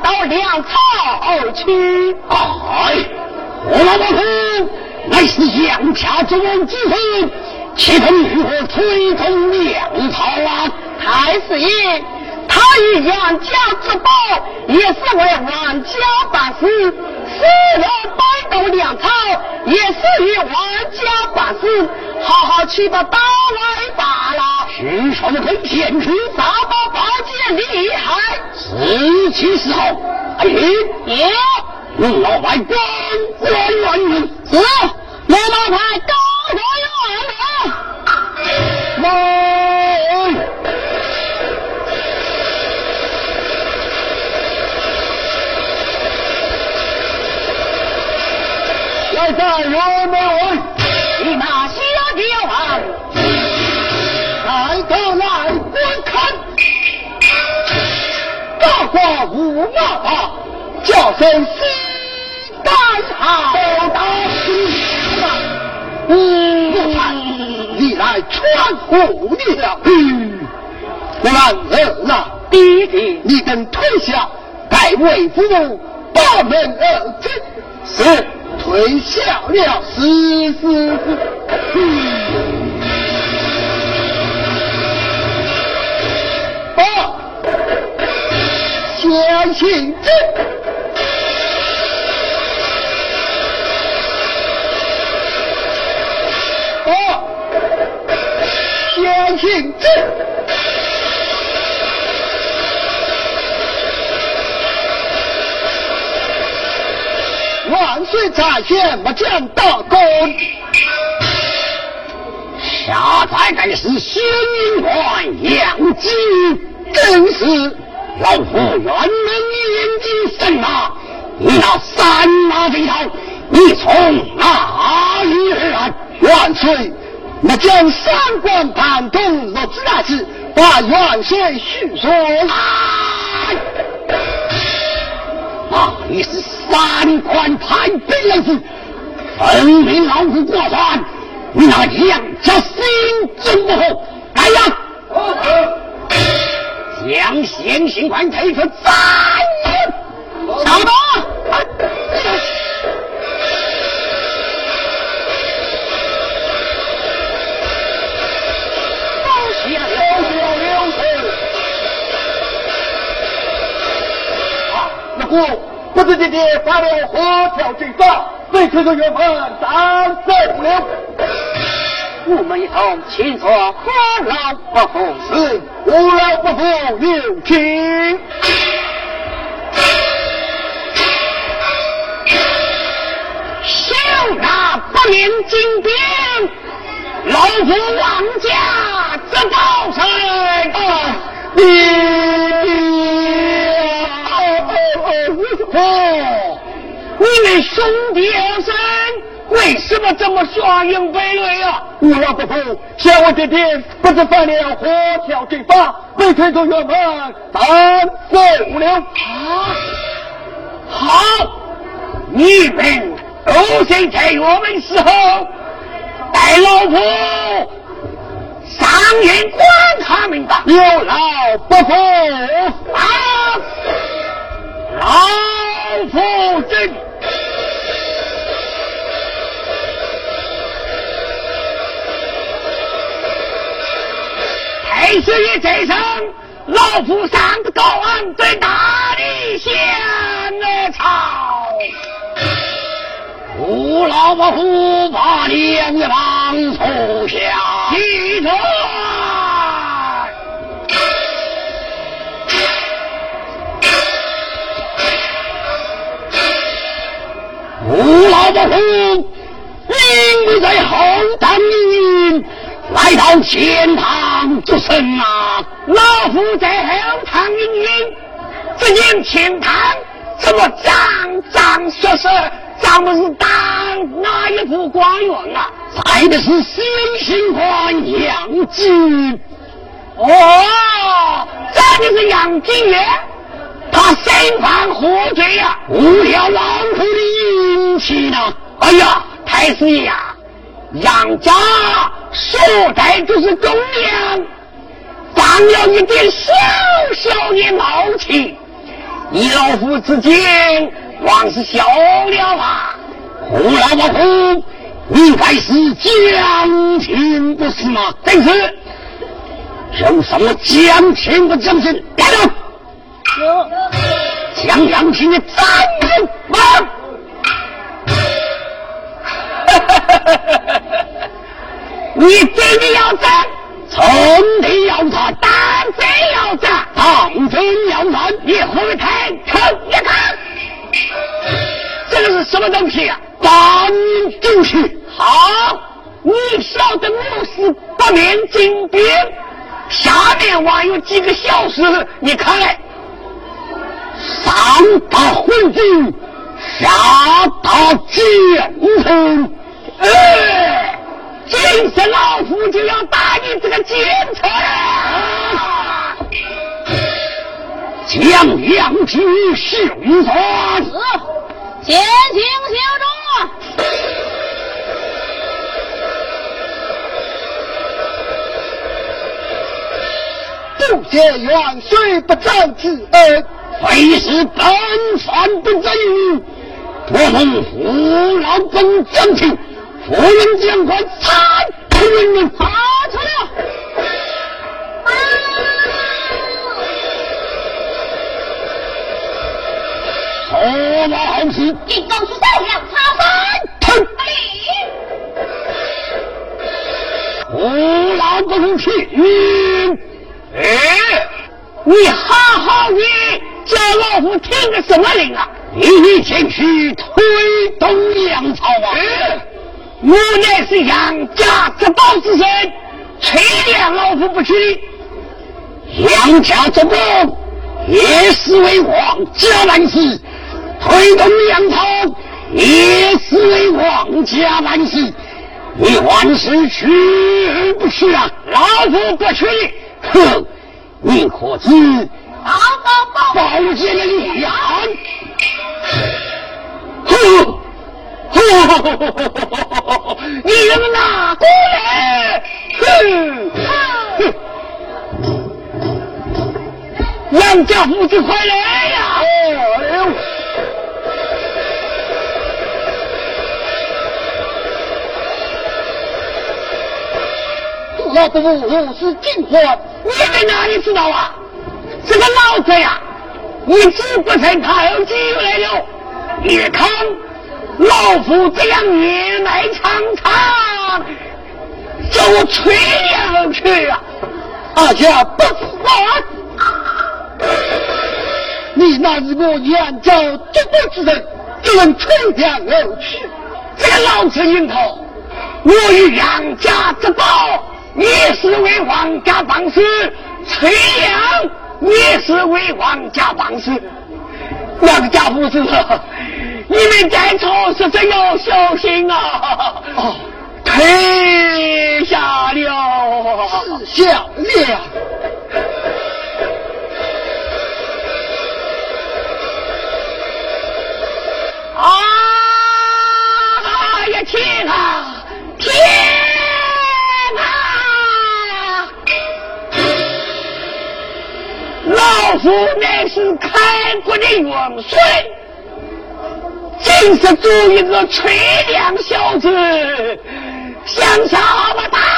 到粮草去哎我老猫头乃是杨家忠人之首岂能与我崔中粮草啊。太师爷为杨家之宝，也是为王家办事；收了百斗粮草，也是为王家办事。好好去把刀来拔了。徐长卿，天平法宝，宝剑厉害。十七时候，哎呀，陆老板光斩乱云。是，我老派高斩乱云。在在元门外，你那小刁王，来到来观看，大话无骂吧，叫声西单好，大师，你你来穿虎你了，我让儿那弟弟，你等退下，待为父把门而进，是。回笑了，丝丝丝。啊！相信朕。啊！相信朕。万岁在先，末将大功。下在该是新官杨吉，真是老夫辕门眼睛神马！你那三马飞刀，你从哪里而来？万岁，末将三官盘通落子大事，把元帅叙说。啊，啊你是三官派兵人士，分明老虎过关。你那两家心中不服，来呀！将先行官推出斩了！长啊，那姑不知姐姐发了何条罪状，被推出院门斩首了。我们一同请坐，何劳不服？是无劳不服，有请。休拿不明金兵，老夫王家这道成。你哦，你们兄弟二生为什么这么双鹰背泪啊？无劳不服，小我爹爹不知犯了何条罪法，被推出院门斩首了。啊，好，你们都先在我们时候带老夫上院管他们吧。有劳不服，啊，老夫真。太师爷在上，老夫上的高昂对大理县的朝，无老不服，把两王出下。记着。无老不服，因为在后当营来到前堂之身啊！老夫在后堂营营，只见前堂怎么脏脏说说，咱们是当哪一副官员啊？来的是先行官杨金。哦，这就是杨金元，他身犯何罪呀、误了老夫的气呢！哎呀，太师爷呀，杨家素来就是公粮，犯了一点小小的毛气，你老夫之间光是笑了吧？胡老不服，应该是将军不是吗？正是，有什么将军不将军？来人！将杨平的斩首！慢！你真的要斩？真的要斩，当真要斩？当真要斩！你回台看一看，这个是什么东西啊？斩就是好，你晓得我是八面金兵，下面还有几个小时，你看来。上到昏君，下到奸臣。哎，今生老夫就要打你这个奸臣！将杨平凶杀！先行小众。不见元帅不战之恩，非是本犯不正义，我蒙父老本将军，夫人将官参出人命，发出了。好事，进宫去再量查翻。我老不听你，哎，你好好的叫老夫听个什么令啊？你前去推动粮草啊！我乃是杨家之宝之身，垂怜老夫不去。杨家之宝也是为皇家办事，推动杨涛也是为皇家办事。你万事去不去啊？老夫不去。哼，你可知报报报报姐的？哼！你们哪过来？哼！哼杨家父子快来呀！哎呦！老夫我是进欢，你在哪里知道啊？这个老子呀，一直不曾他有机会来了。你看。老夫这样年迈苍苍，叫我吹凉而去啊！阿家不死你那是我杨家绝对之人，怎能吹凉而去？这个老子硬头，我与杨家之宝，你是为王家办事，吹凉你是为王家办事，两家父子。你们在错是真要小心啊！退下了，是下了。啊呀天啊，天老夫乃是开国的元帅。真是做一个垂梁小子，想想不到。一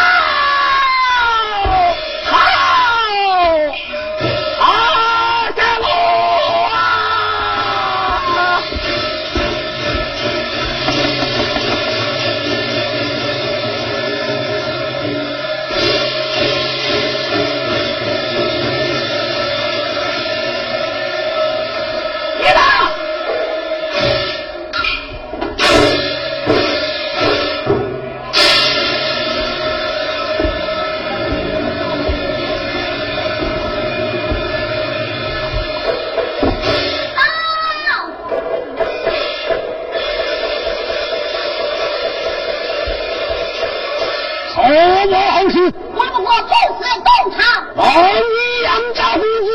你杨家父子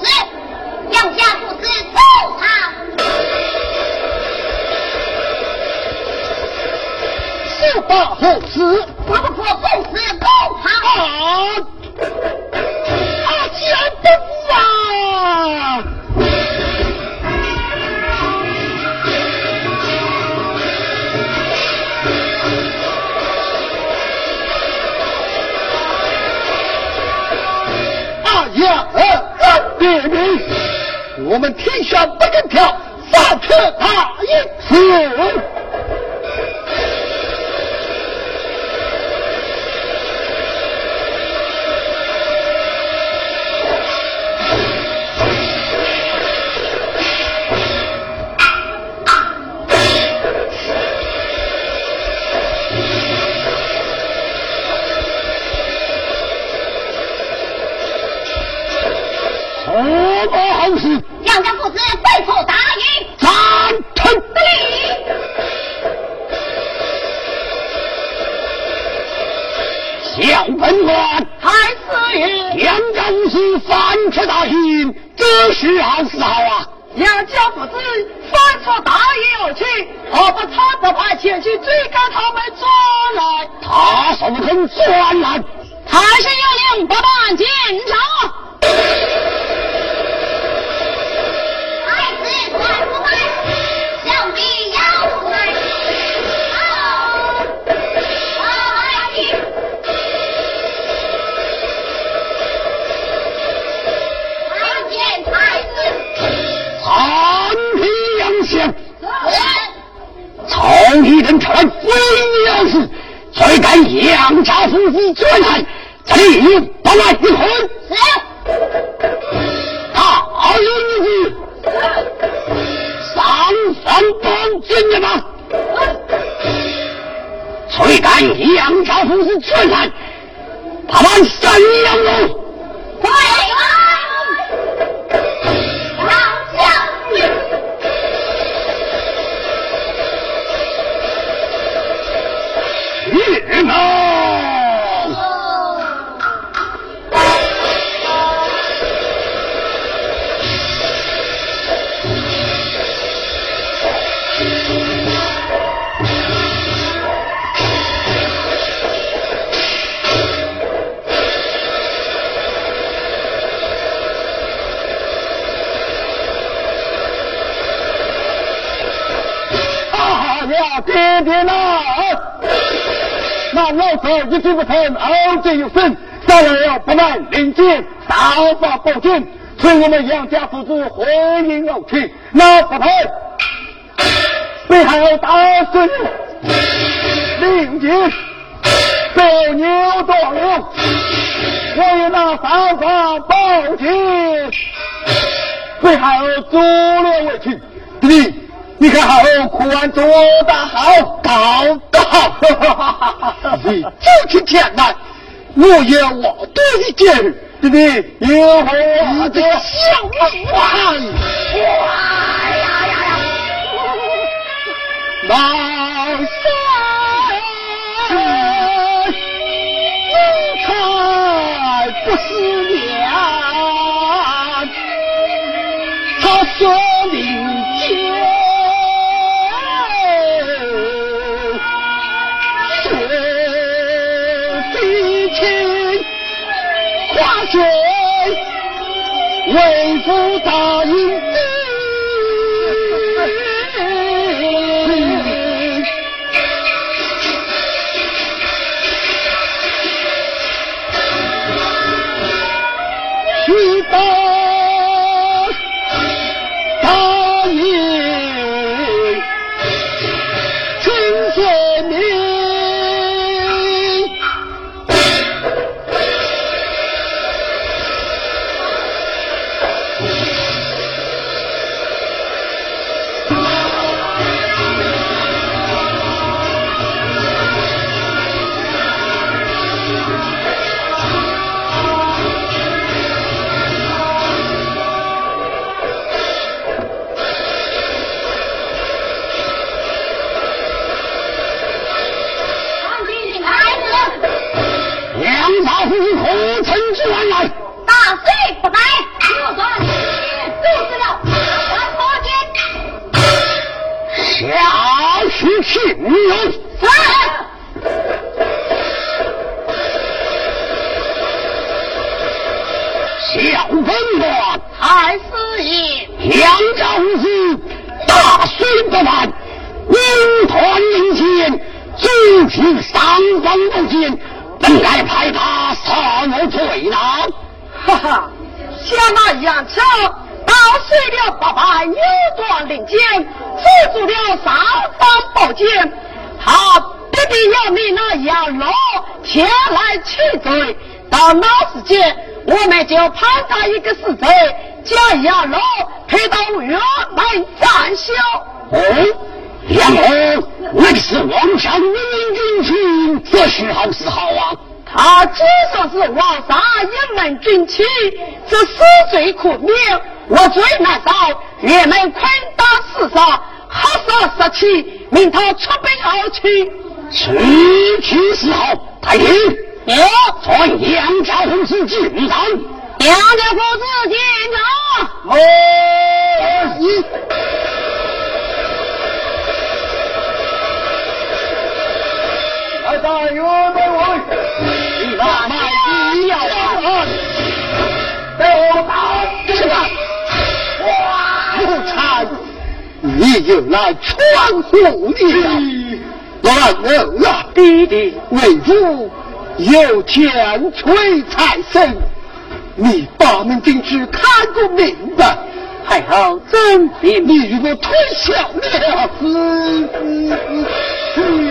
知？杨家父子他。是八后死，我不说不死不。列明，我们天下不能跳，发出他一次。老头一句不成，二句有声，再来不满领进，少发报警，催我们杨家父子回营而去。那不太，背后大孙领进，被牛斗牛，我与那三发报警，背后阻了委屈，弟弟。你看好，苦完做得好，高 你真是天难！我有我对劲，弟弟有我的小梦幻。哇呀呀呀！老三，不思念，他说不到小军王太师爷，扬州之大水不难，兵团领先，诸敌三分不占，本该派他杀我退堂？哈哈，像那杨桥打碎了八百，又断领剑做足了三方宝剑，他必定要你那杨龙前来取罪。到那时间，我们就判他一个死罪，将杨龙推到辕门斩首。哦，杨红，那个是王强命明军情，这是好是好啊？他既说是王上一门军旗，这死罪可免。我最难找，人们困到世上。黑杀杀气，命他出兵而去。此去是好，太平。有，传杨家父子进城。杨家父子进城。我，一。来大元门外，你又来闯祸了！乱人啊！弟弟，为父有钱催财神。你把门进去看个明白，还好真比你如果推销了，嗯嗯嗯。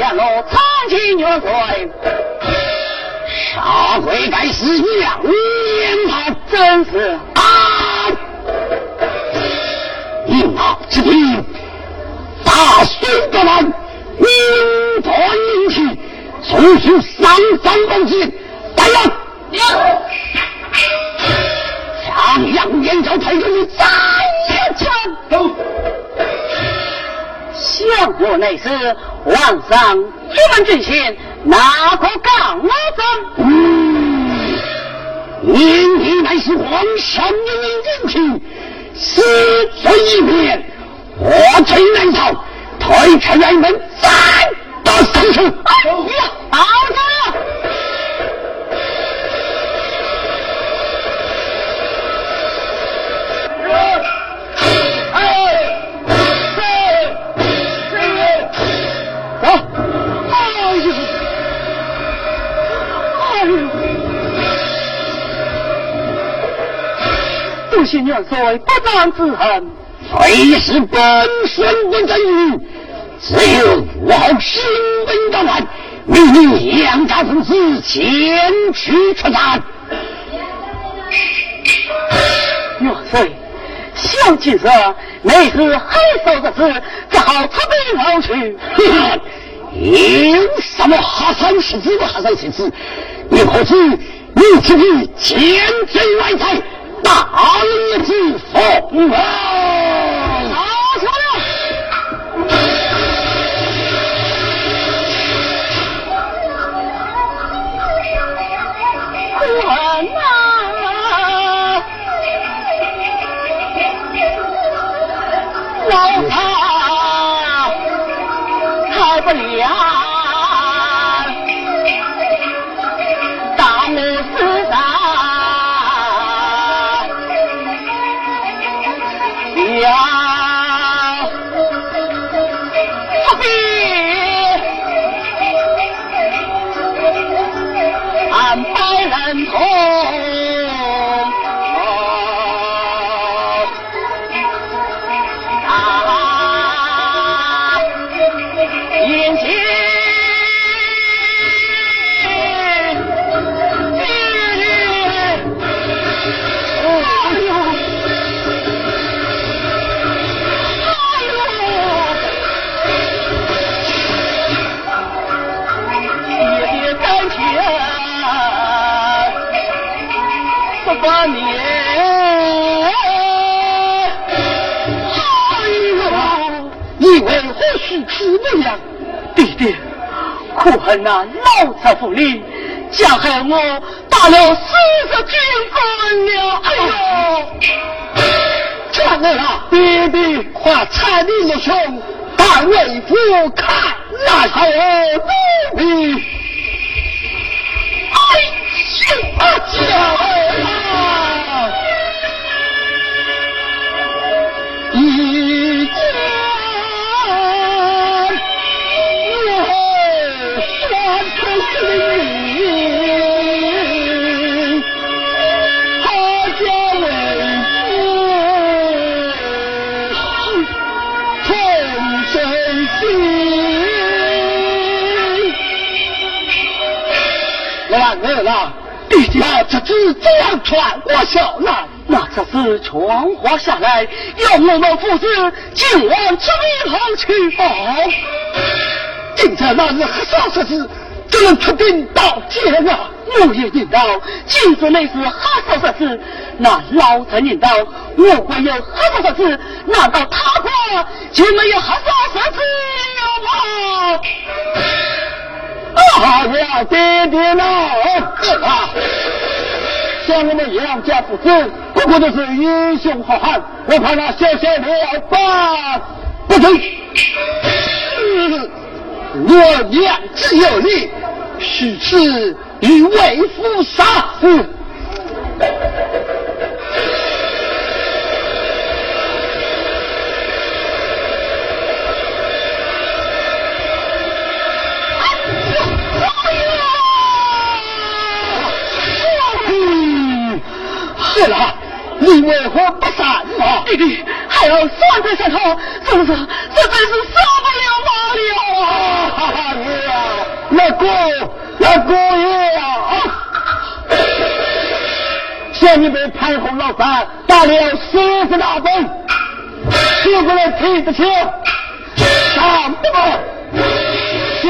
杨老长青元帅，杀鬼该是杨年他真是啊！一马之兵，大孙的人，名传英去，从属三三公斤，来人！向杨延昭推出你再一枪！相国内侍皇上一门军衔，哪个敢我争？嗯，你乃是皇上的明君去，死罪一免，我退南朝，退出辕门，再到上去。哎呀，好的。不信元帅不战之恨，非是本孙的真语，只有我新闻的完，命令杨家父子前去出战。元帅，小计策乃是害臊的事，只好出兵而去。有什么哈三十子不哈三十子？你可知你自己千罪万财，大逆之风啊！好，什么苦恨啊！老怕开不了，不把你，哎呦！你为何许此不良？弟弟，苦恨那老贼府里，加害我打了四十军官了。哎呦！传来了，爹爹快彩礼入胸，但为父看那好奴婢。哎啊家啊！老板，没有了。弟弟，那这只怎样传我下来？那这是传话下来，要我们父子今晚出兵后去。哦，今在那日黑少十子，只能出兵到天啊？我也认到，今日乃是黑手十子，那老臣认到，我国有黑手十子，难道他国就没有黑手十子了吗？啊呀，爹爹呢？啊！像我们杨家父子，个个都是英雄好汉，我怕那小小了吧？不对，我娘只有你，许此与为夫杀死。你为何不杀我？弟弟还要算在上头，是不是？实在是受不了马了啊！哈哈，爷啊，那姑，那姑爷啊！向你们潘洪老三打了四十大板，取过来提着枪，上不了，下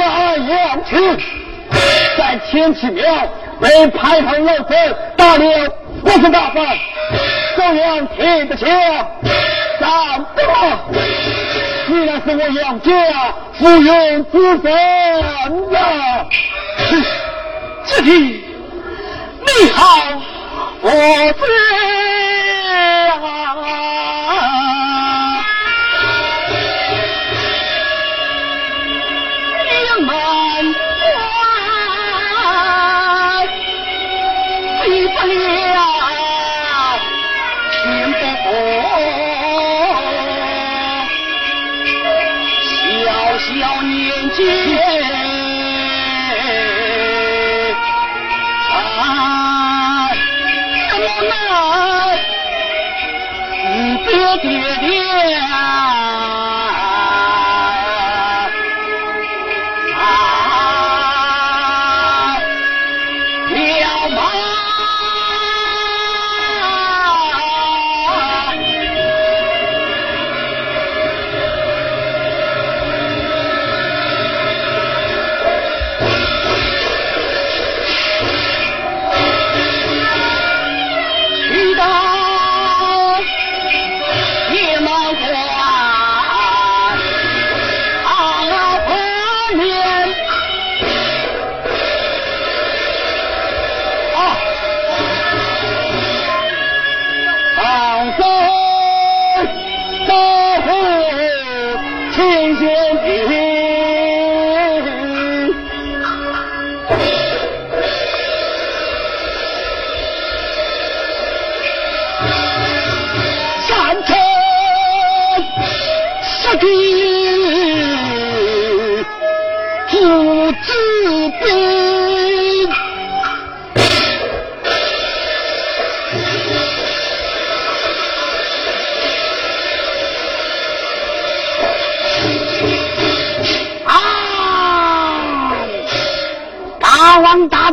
在天启庙被潘洪老三打了我是大板，照样提着枪，上不了。虽然是我杨家负有子孙啊，子弟你好。我知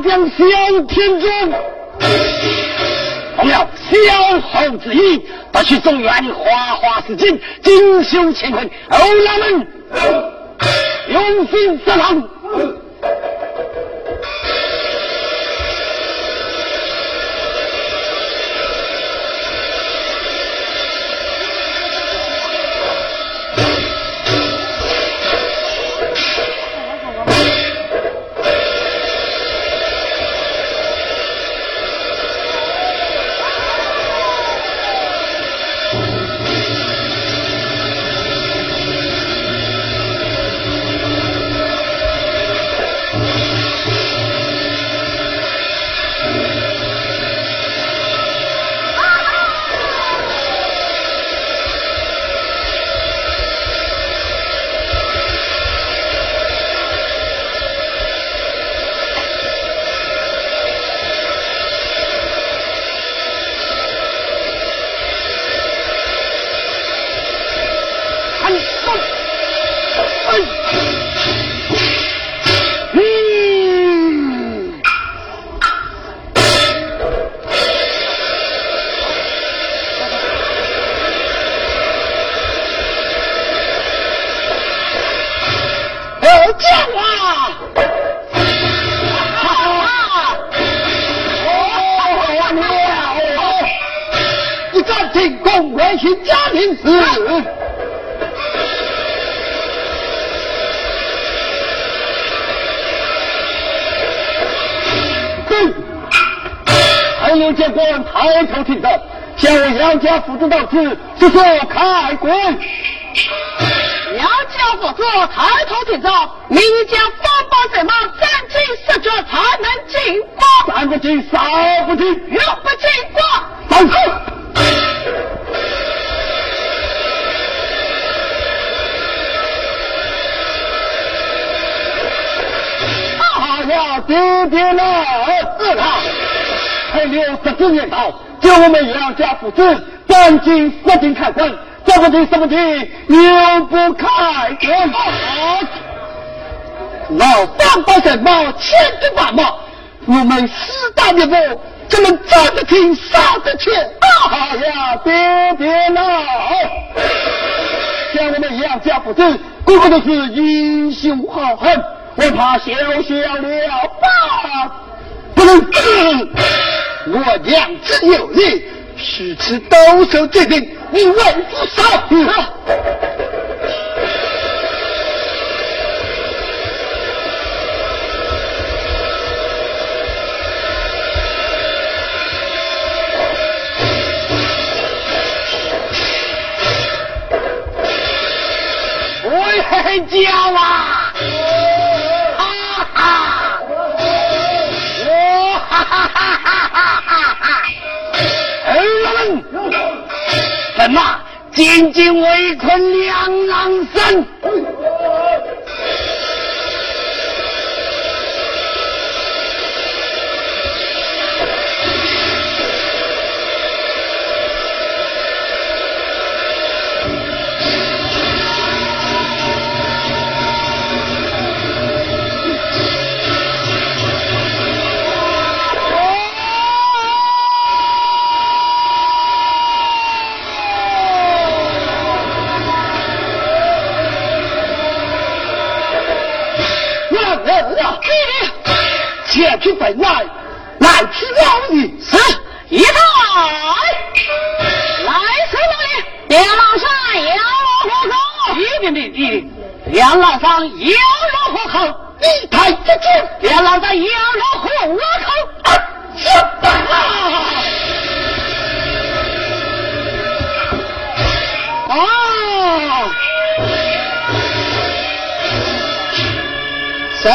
将向天尊。要萧侯子意，不许中原花花世界，锦绣乾坤，欧拉们，永生之郎。防。抬头挺着，向我杨家父子到此，速速开棺。杨家父子抬头挺着，明将方宝什么斩尽十绝才能进关？三不进，三不进，六不进关。放手！哎呀，爹爹呢？是他。还留十几年到，叫我们杨家父子赶紧死进开关，这不听什么听，牛不开关。老三把什么千军万马，我们四大名捕怎么站得听杀得去？啊呀，别别闹！像我们杨家父子，个个都是英雄好汉，我怕小小了吧？不能，我娘子有礼，是此兜售这兵，你。为父杀。叫啊！哈哈哈哈哈哈！儿们，怎么紧紧围困两郎山？前去本来，来去老你。是，一代来谁那里？梁老山要何口？一定的，一定。梁老山要何口？一台之君，梁老山要何口？啊！三。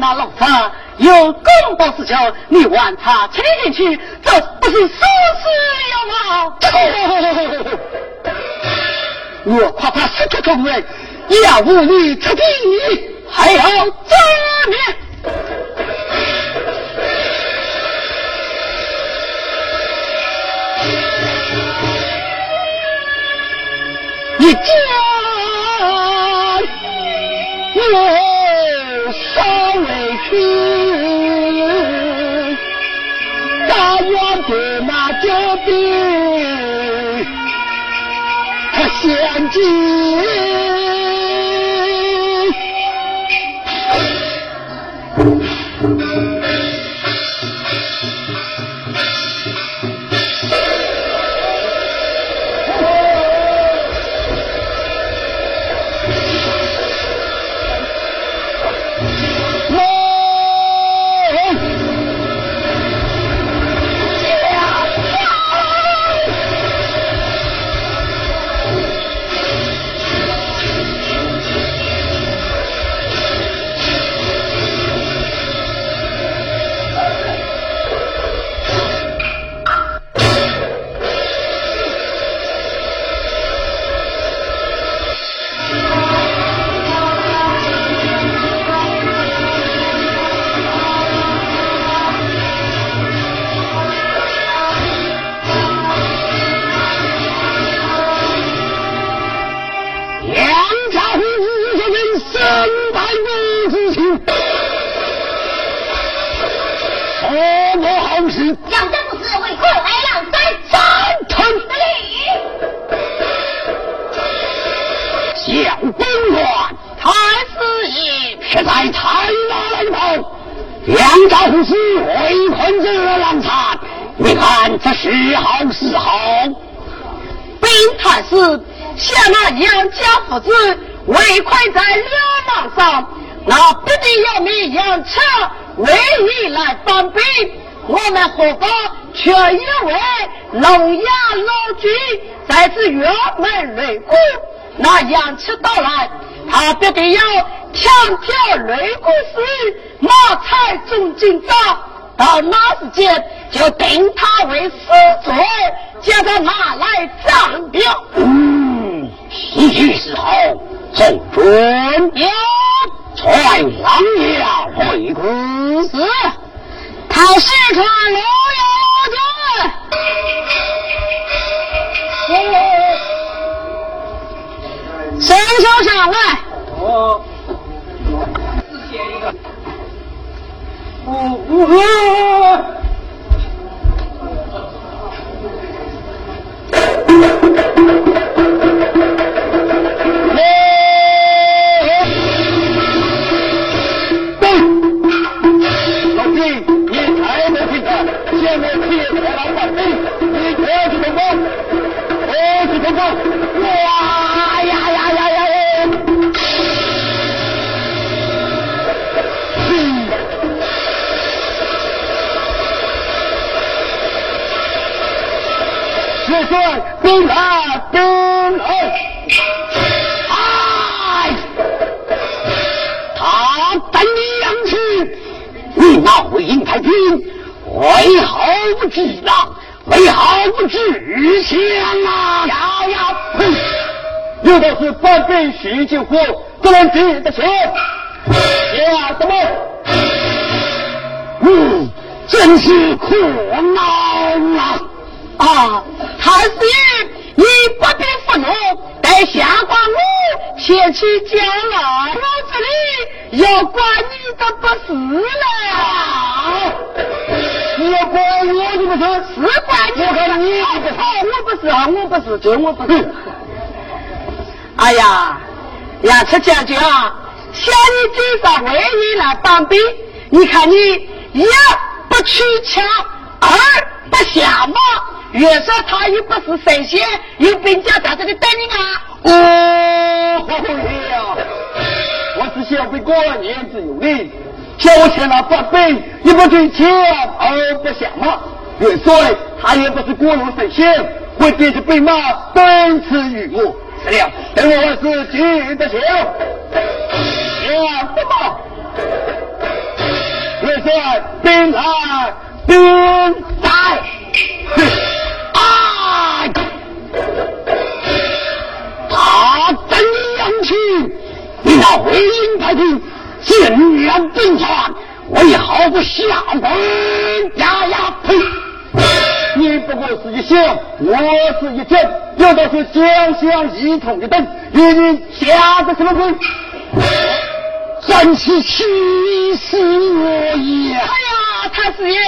那老三有公道之交，你玩他牵进去，这不是生死有吗？我怕他失去中位，要无你出地，还要怎灭？你这去，大院的那九兵，他先进。龙牙老君在此辕门擂鼓，那杨七到来，他必定要强调擂鼓时马踩中进招，到那时间就定他为死罪，叫他拿来斩表。嗯，时机是好，奏准有传王爷回宫。是，他是传龙有军，伸手上来。哦，只写一个。哦哦。现在铁才老板兵，你过去通风，过去通风！哇呀呀呀呀呀！嗯。元帅，兵来，兵来！哎，他等你杨去，你那回营太平，为何不知浪？为何不知枪啊？呀呀！哼，有道是半杯喜酒喝，不能值得钱。呀，怎么？嗯，真是苦恼啊！啊，太师爷，你不必愤怒，待下官我前去将来，我这里要管你的不是了。你。要管我的不是？是管你。我看你。好不是我不是啊，我不是，就我不是。哎呀，杨赤将军啊，想你。今上为你。来当兵，你。看你。一不取枪，二不下马。袁绍他又不是神仙，有兵将在这里等你。啊！哦，呀，我是小兵官，言之有理。交钱了把背，你不给钱而不想骂。元帅，他也不是过路神仙，为惦记被骂，奔驰于我。是了，等我自己的钱。呀，什么？元帅，兵来兵在。啊！他真洋气，你那回应太平。竟然兵传，为何不下官？呀呀！呸！你不过是一想，我是一讲，有道是将相一统一等，与你下的什么鬼？真是气死我也！哎呀，太师爷，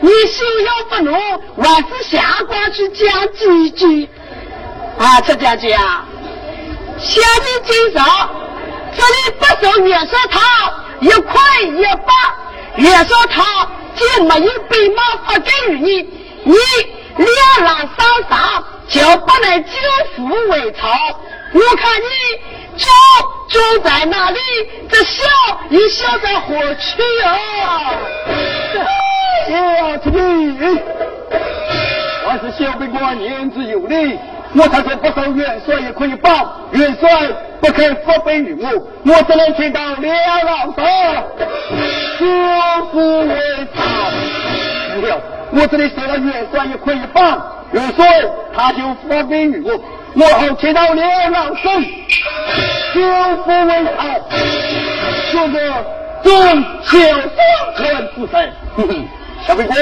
你休要愤怒，我是下官去讲几句。啊，陈将军啊，下你今上，这里不收袁绍他一块一把，袁绍他就没有兵马发给予你，你两狼上上就不能救父为曹。我看你住住在那里，这笑也笑在何去啊？呀，这里，我是小兵官，言之有理。我才说不受元帅也可以帮，元帅不肯发兵于我，我只能听到两老上，救父为曹。是了，我这里收了元帅也可以帮，元帅他就发兵于我。我好听到两老声，救父为曹，这个正小双传之神。小兵官？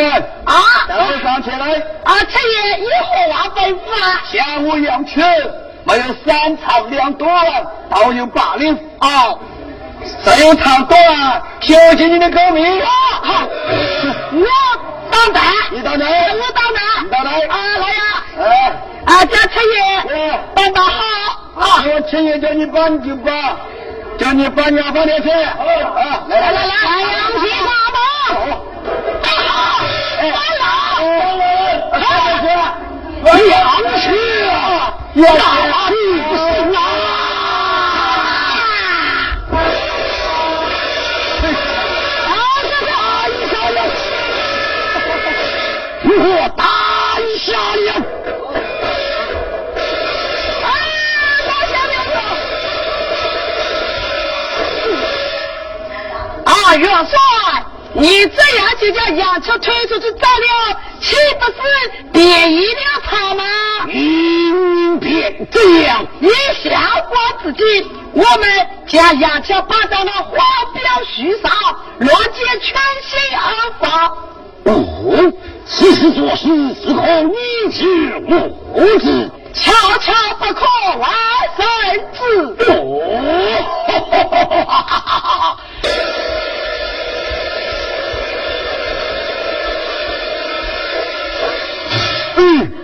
啊，早上起来。啊，陈爷有何话吩咐啊？下午要吃，没有三长两短，倒有八两。啊，只有长短，小心你的狗命。好，我当单，你当单，我当单，你当单，啊，老爷，哎，啊，叫陈爷，当当好，啊，我陈爷叫你帮你就帮，叫你帮娘帮点钱，啊，来来来。来，杨皮大宝，好，完了，来来来，杨氏啊，哪里不行啊？我打下了！啊，打下了！啊，元帅，你这样就将杨秋推出去斩了，岂不是便宜了他吗？嗯，别这样，以相国之计，我们将杨秋绑到了花标树上，落结全心而发。哦。此事做事只可你知我知，悄悄不可外人知。哦，food.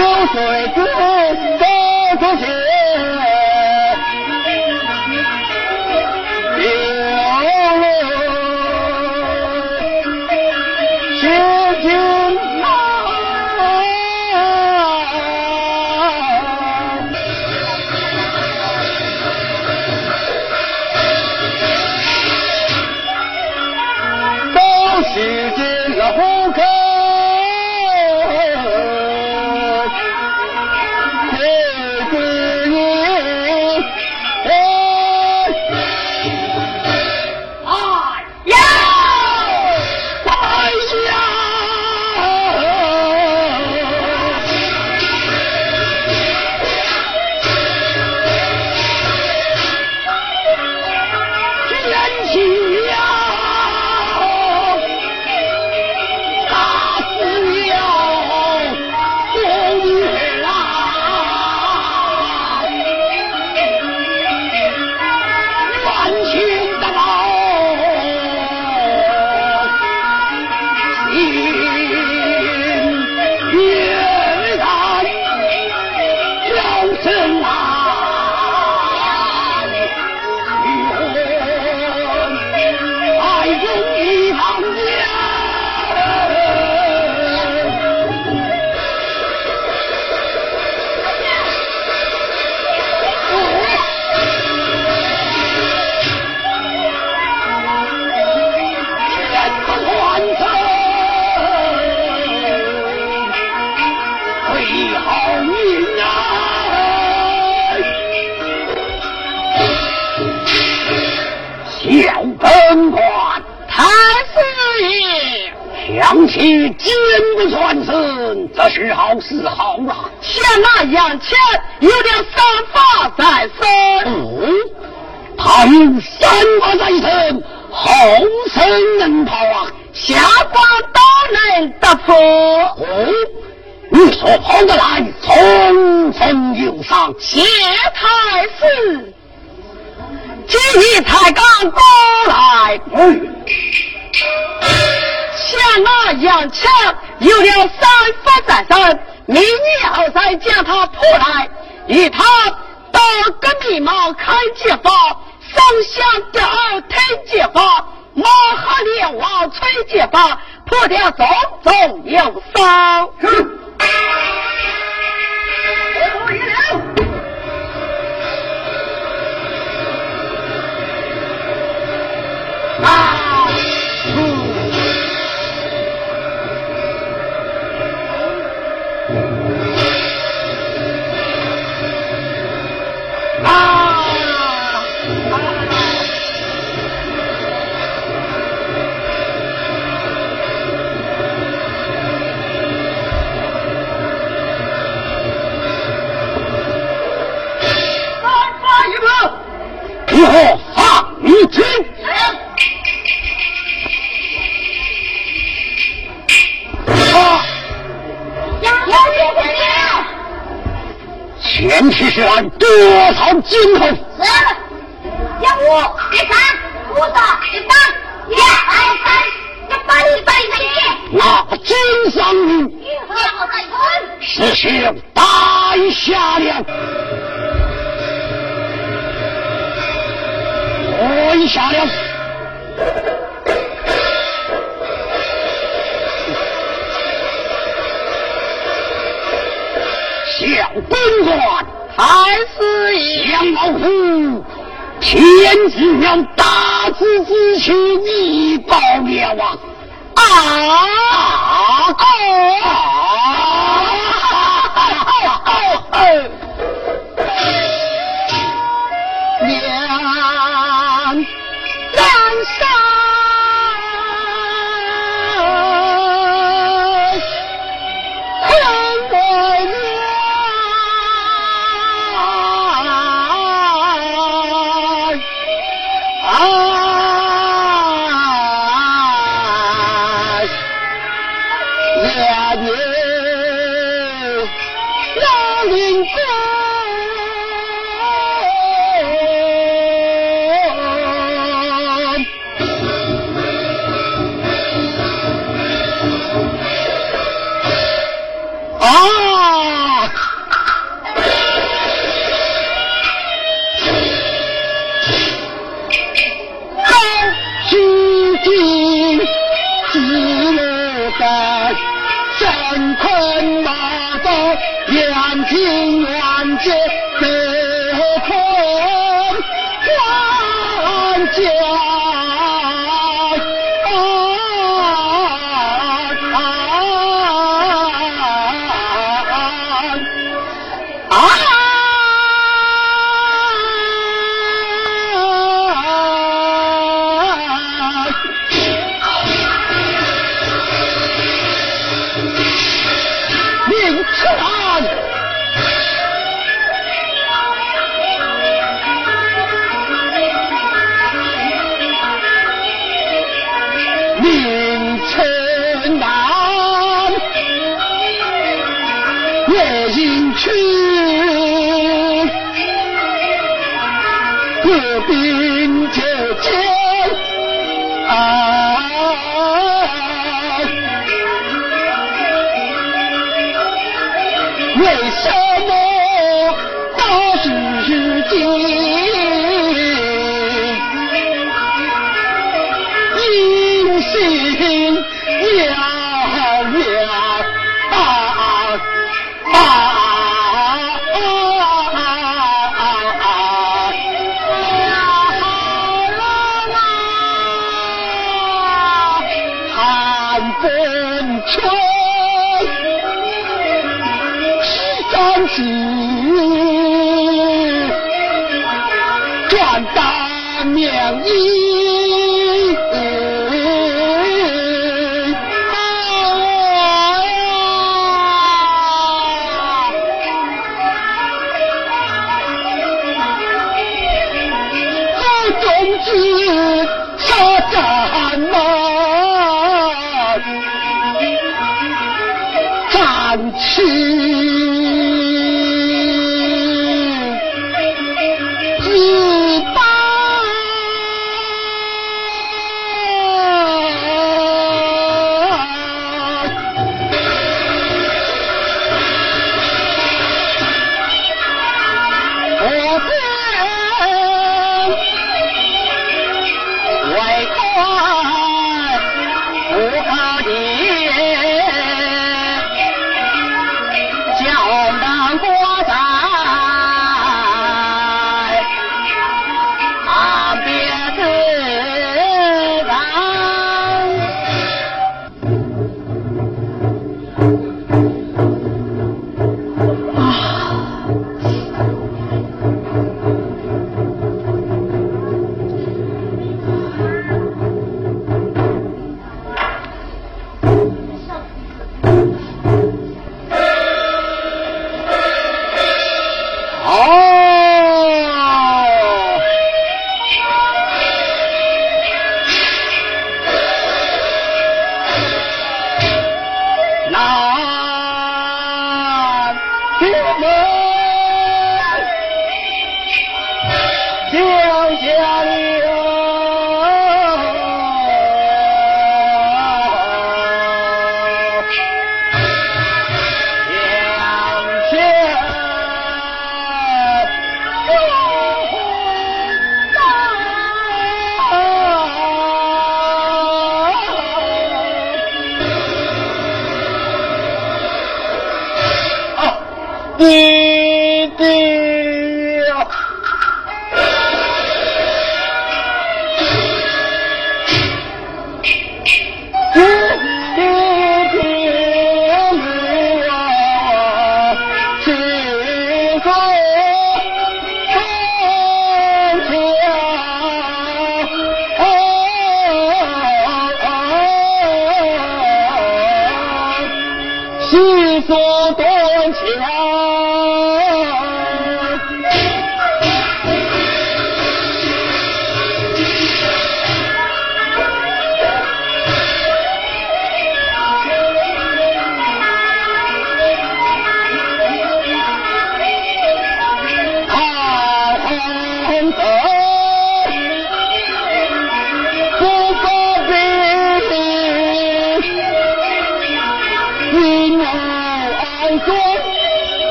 嗯，嘿。你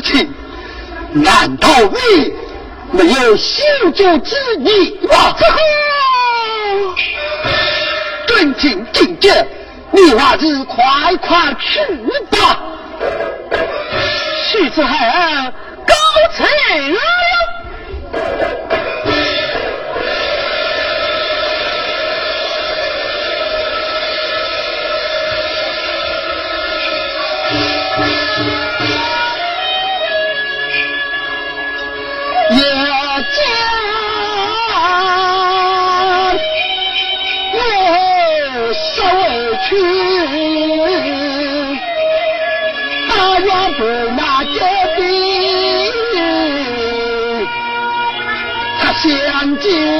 情难道你没有信主之意？啊，子豪，尊敬姐姐，你还是快快去吧。徐子豪，告辞了。见。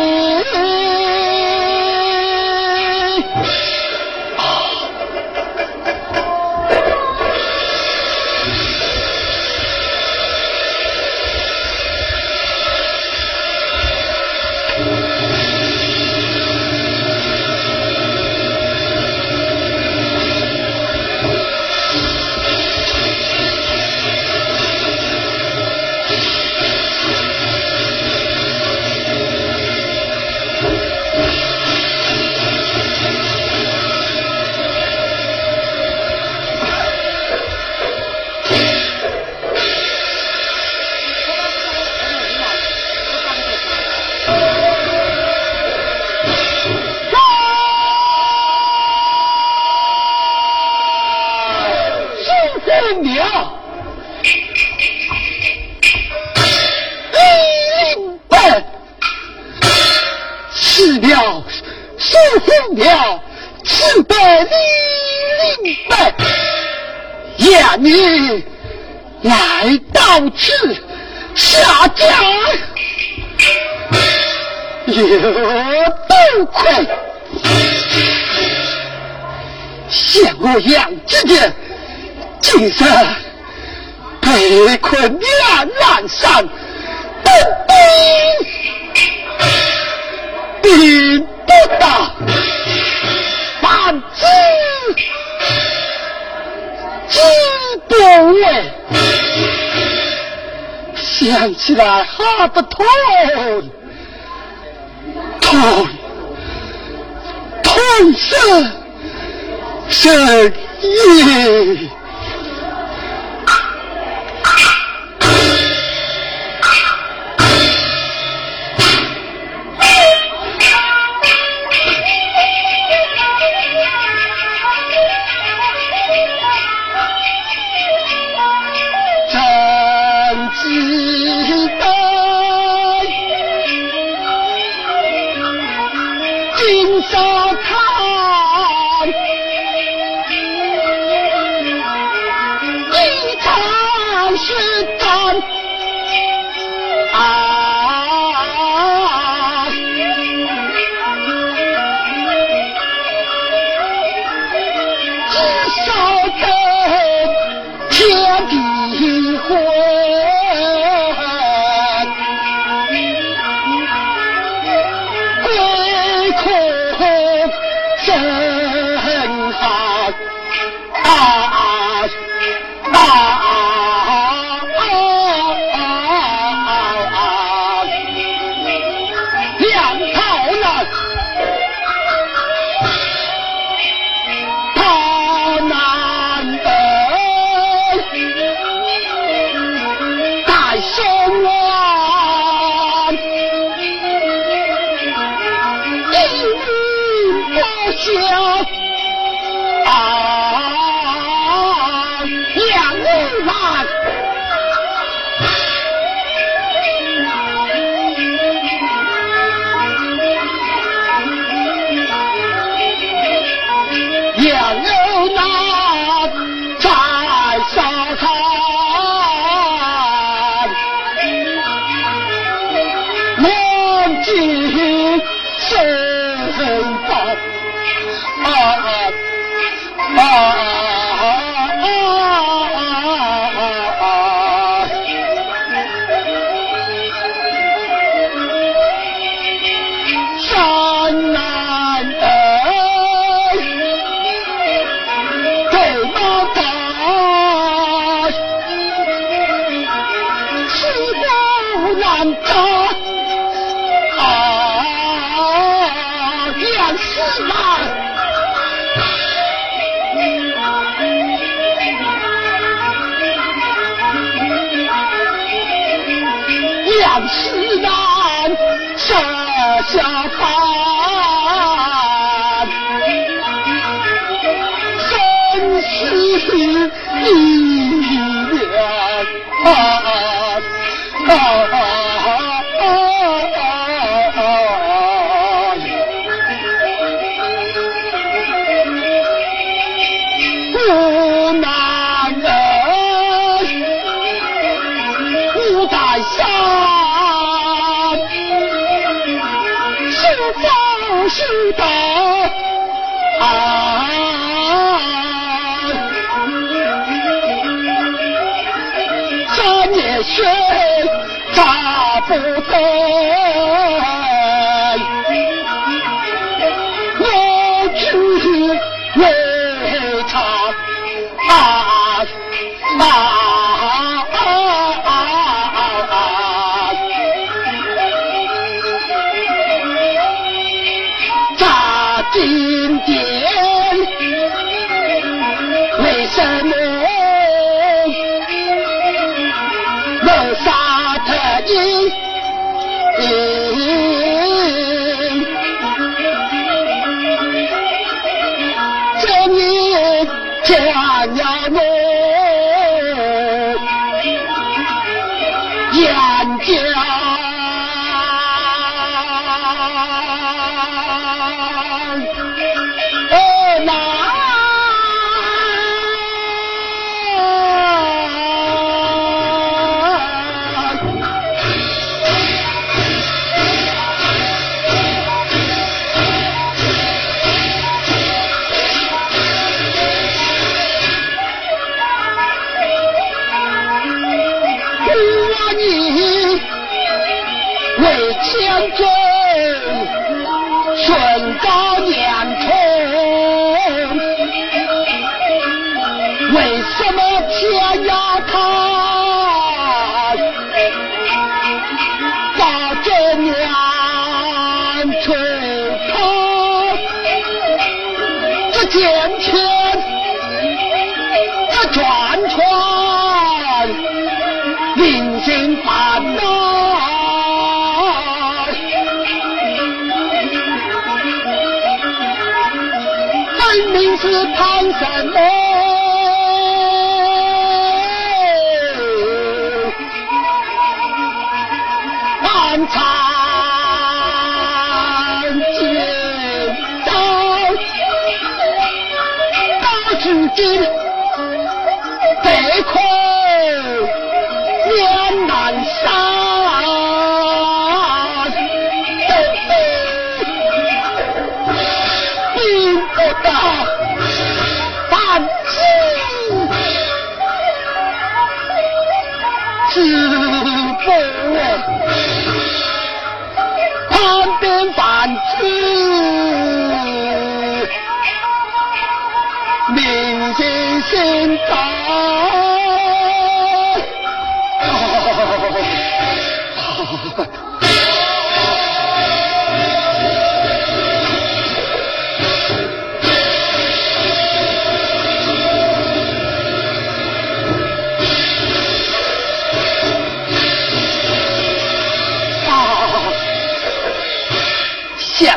Lord.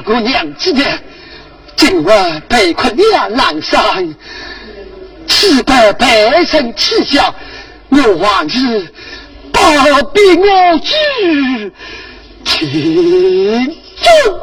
谢姑娘之年，今晚被困两难山，此得百姓耻笑，我往日不必我知，请重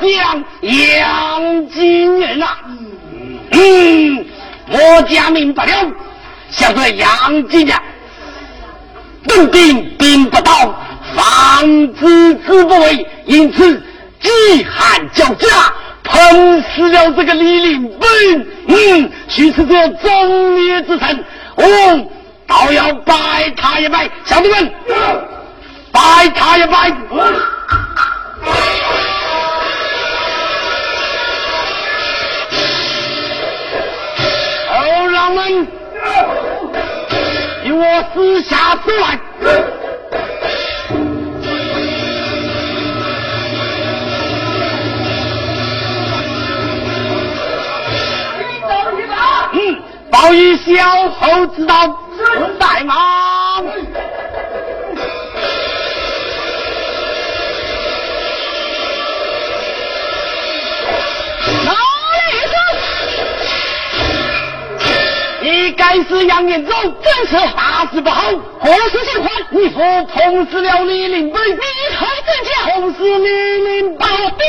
将杨金人啊！嗯，我家明白了。想对杨金人，本兵兵不到，防止之不为，因此。饥寒交加，碰死了这个李林本，嗯，许是这忠烈之臣，我倒要拜他一拜，兄弟们，拜他一拜。后与我私下作案。报与小猴知道，在吗？该死杨延宗真是大事不好。何时先还你我捅死了李林飞你才真叫。捅死你林宝逼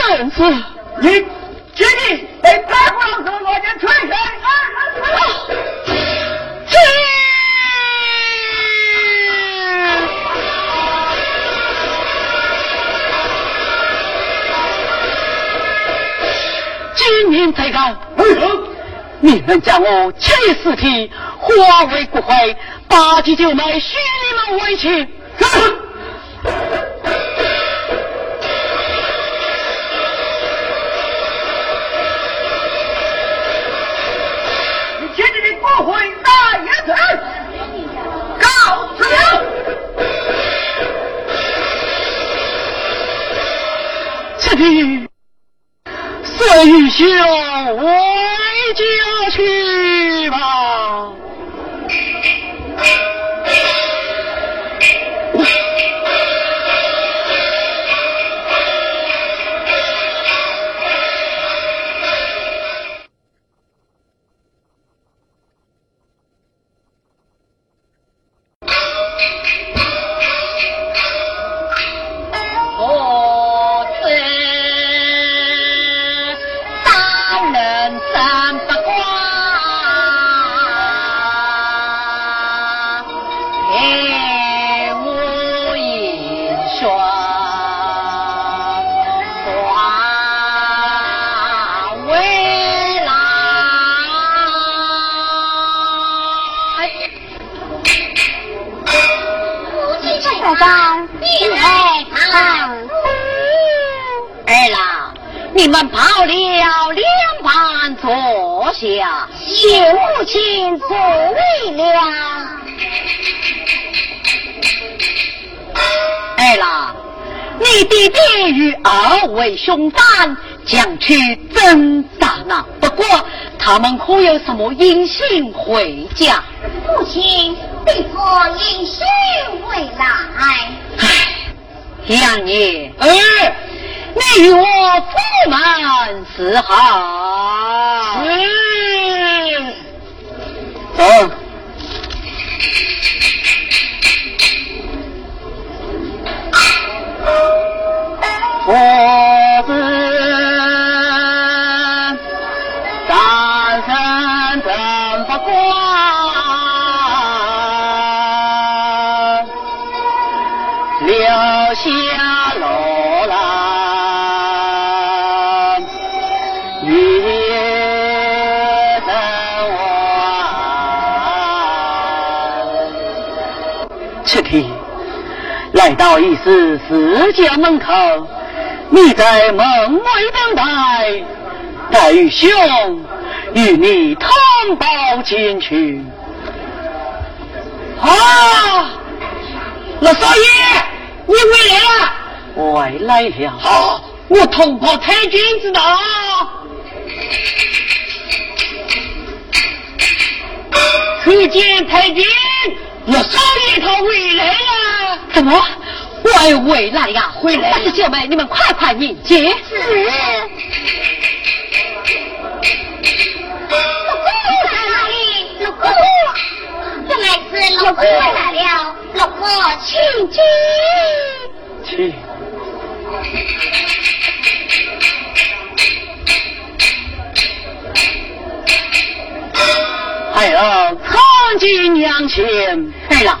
吗？正是。你今日被白虎老落进春山。今年才干，为何？你们将我切尸体化为骨灰，八级就埋，许你们为妻。回大爷子？告辞了。此地。随兄回家去可有什么音信回家？父亲必可音信回来。唉，杨爷，哎。你与我不门是好，是，走。父子来到一时四家门口，你在门外等待，待与兄与你同报进去。啊，老少爷，你回来了！回来了。好，我通报太君知道。只见太君。我少爷他回来了，怎么？我回来呀，回来！大姐妹，你们快快迎接。是。老公在哪里？老公，原来是老公来了。老公，请进。请。孩儿参见娘亲。儿郎，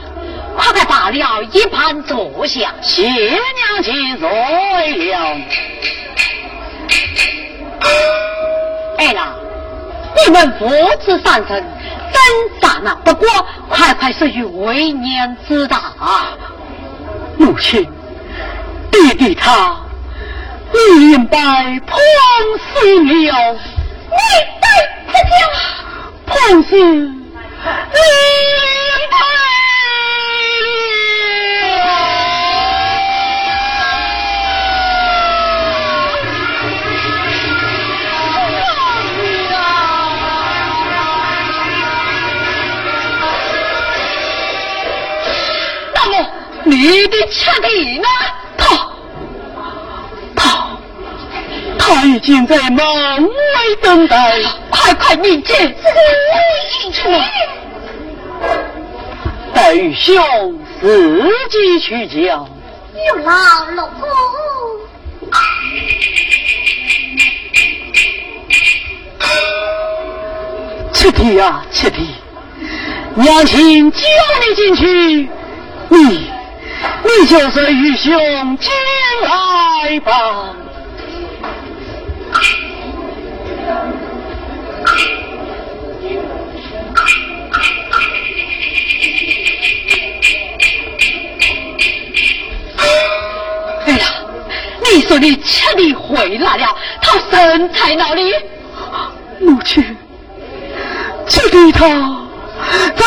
快快罢了一盘坐下。谢娘亲坐了。儿郎，你们父子三人真咋了？不过快快说与为娘知道。母亲，弟弟他明白碰死了。你对这家。同是离开那么你的妾弟呢？他已经在门外等待，快快面见。等玉兄自己去讲。有劳老公。七弟啊，七弟，娘亲叫你进去，你你就是玉兄进来吧。说你七弟回来了，他身在哪里？母亲。这里头，在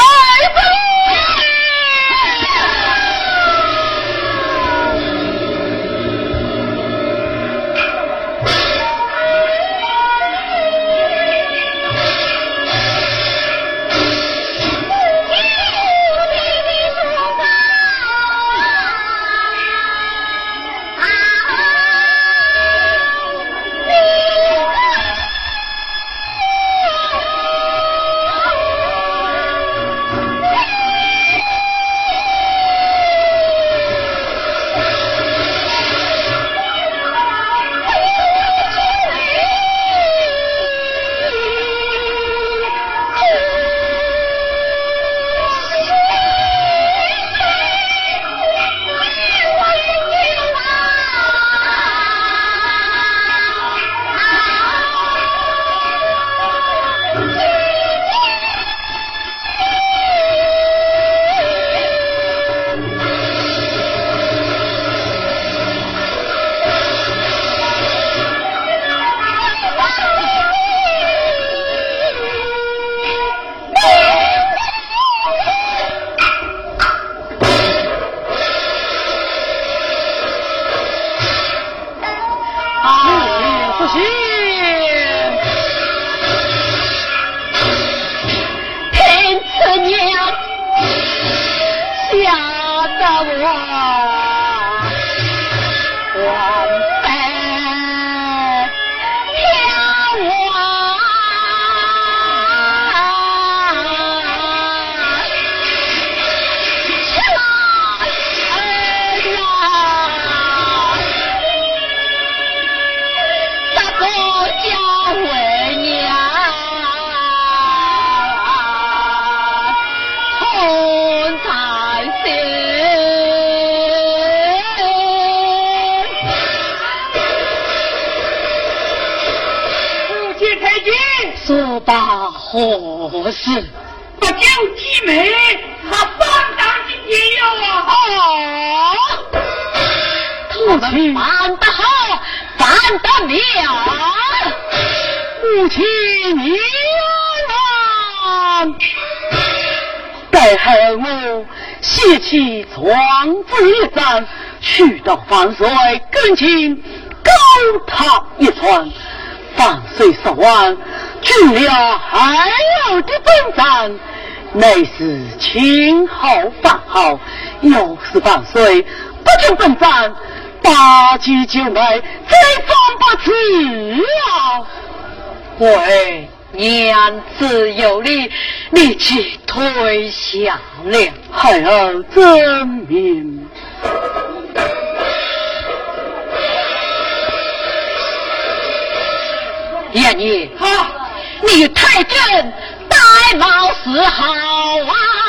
去到樊水跟前，高他一船，樊水十万。去了孩儿的本战，乃是青号饭号，又是万岁，不听本战，八级就来，再放不起啊！喂，娘子有礼，你去退下了，孩儿遵命。爷爷好。你太真，戴帽是好啊。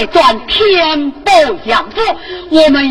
一段天不养父，我们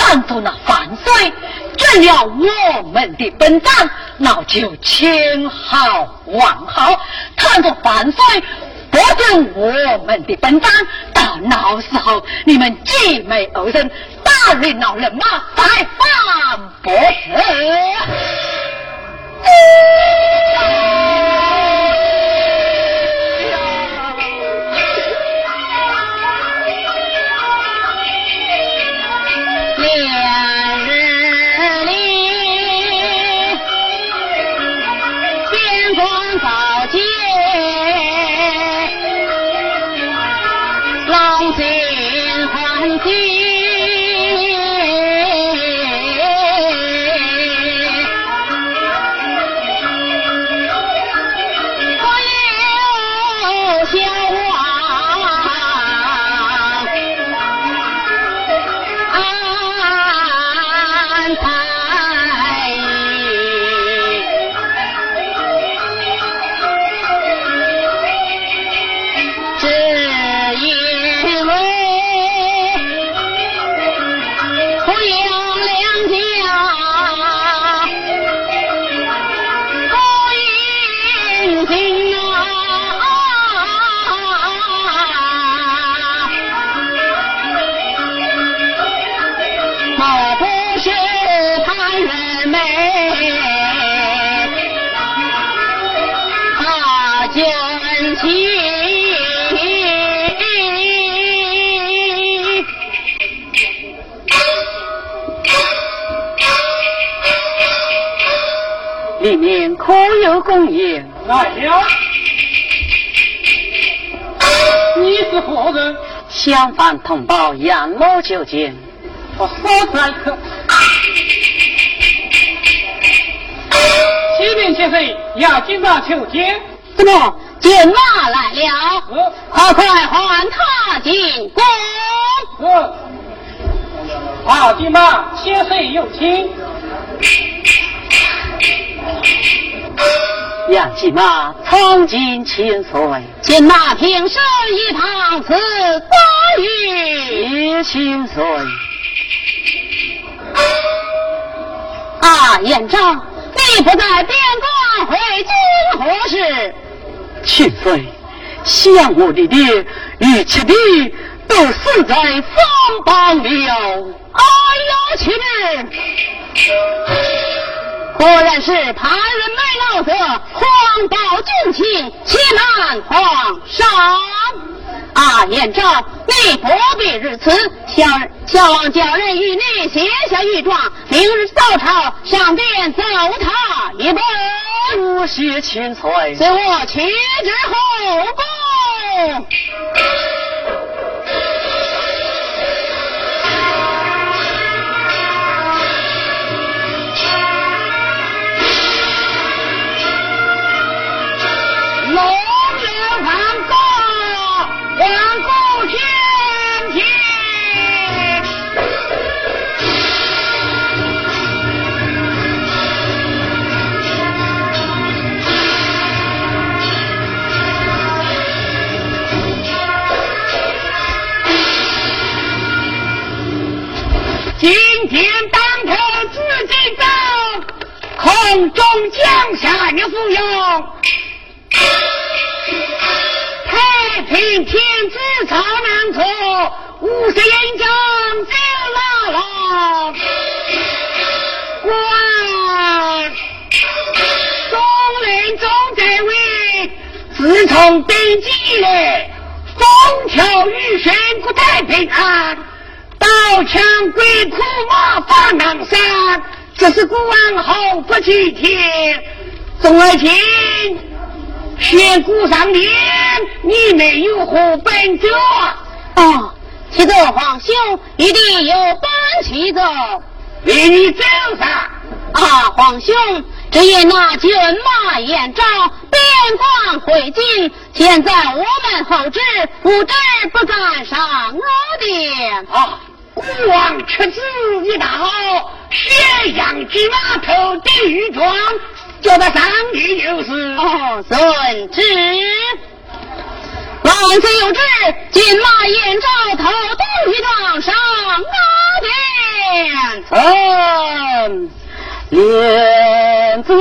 看着那范水准了我们的本章，那就千好万好；看着范水不准我们的本章，到那时候你们姐妹二人打人老人马，再犯不是。公爷来了，你是何人？相反同胞杨某求见。我少在客。启禀千岁，杨金马求见。怎么，见马来了？快快唤他进宫。是。好，金马，千岁有请。杨继马苍劲千岁，见那平生一旁此关羽千岁。啊，燕章，你不在边关，回京何事？千岁，想我的爹与七弟都死在方邦了。哎呀，妻儿。果然是旁人卖老色，谎报军情，欺瞒皇上。啊，燕昭，你不必如此。小小王叫人与你写下御状，明日早朝上殿奏他一本。多谢千岁，随我去至后宫。众江山的富用。太平天子朝南坐，五十英将走啦啦。官，中人中在位，自从登基以来，风调雨顺，国泰平安，刀枪鬼哭马放南山，这是古往后不齐天。众儿卿，千古上天，你没有何本者？啊，启奏皇兄，一定有本启奏。令你走上。啊，皇兄，只因那军马延昭，边防会进，现在我们后知不知不敢上我的。啊，孤王出子一道，宣扬金马头地御状，叫他上去就是。哦，遵旨。万岁有旨，金马眼罩头顶御状上我殿。嗯。莲子。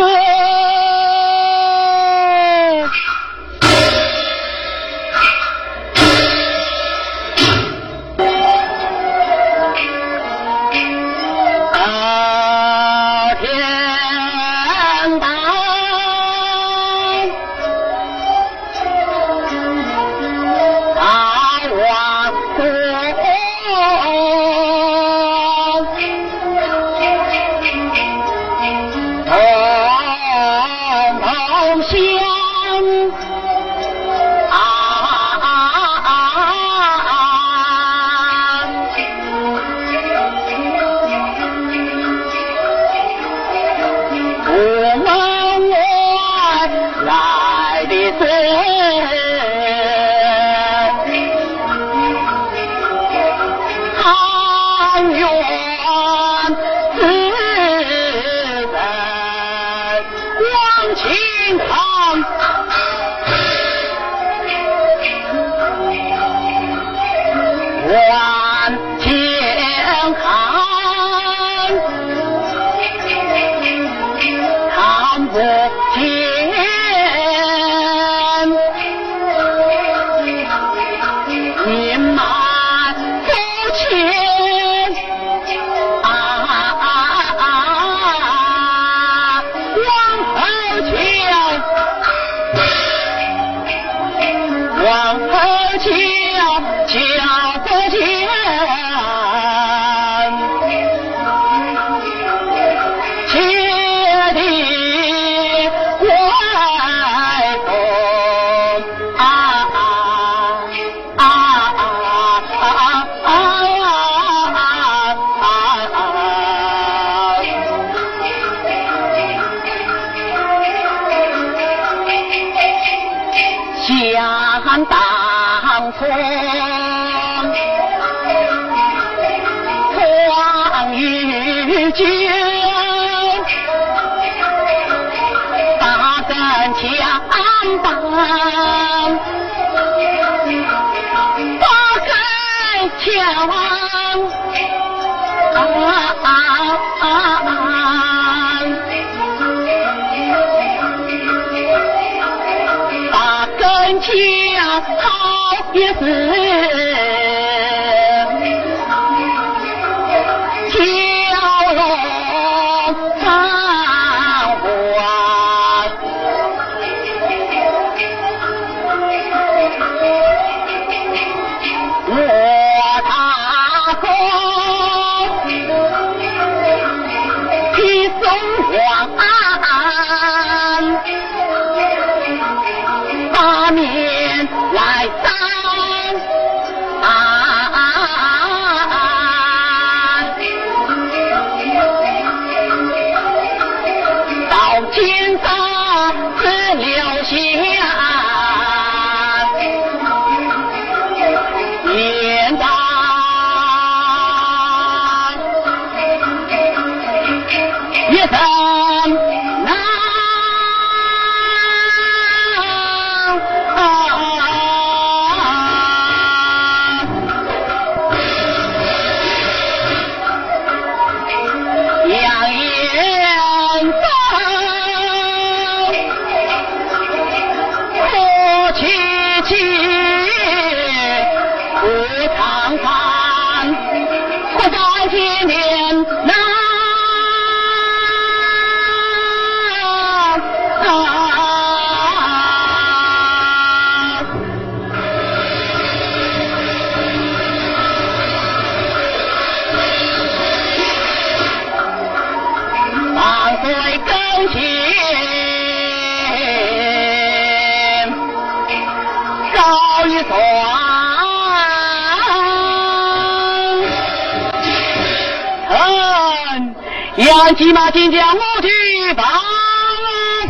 赶急马进将我去报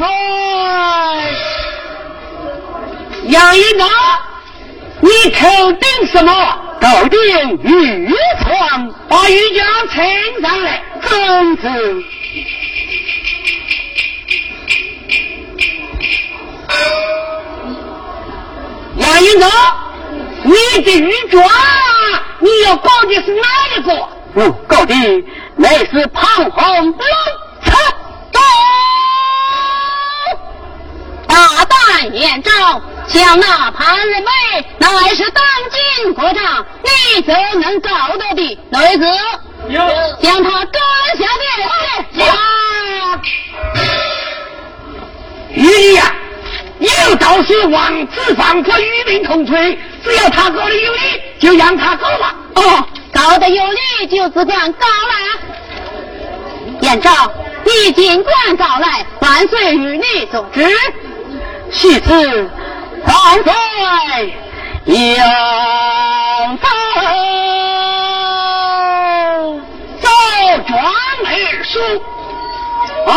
来。杨一娜，你头顶什么？头顶玉床，把玉将呈上来。公子。杨一娜，你的玉状，你要搞的是哪一个？嗯，搞的乃是庞红龙车。大胆眼罩，像那潘日美，乃是当今国丈，你怎能搞得的？女子，将他赶下殿来。玉呀，有道是王子放火与民同罪，只要他搞得有理，就让他告吧。哦，搞得有理，就只管告来。言昭，你尽管告来，万岁与你做知。喜子，万岁！杨走，走庄而书啊！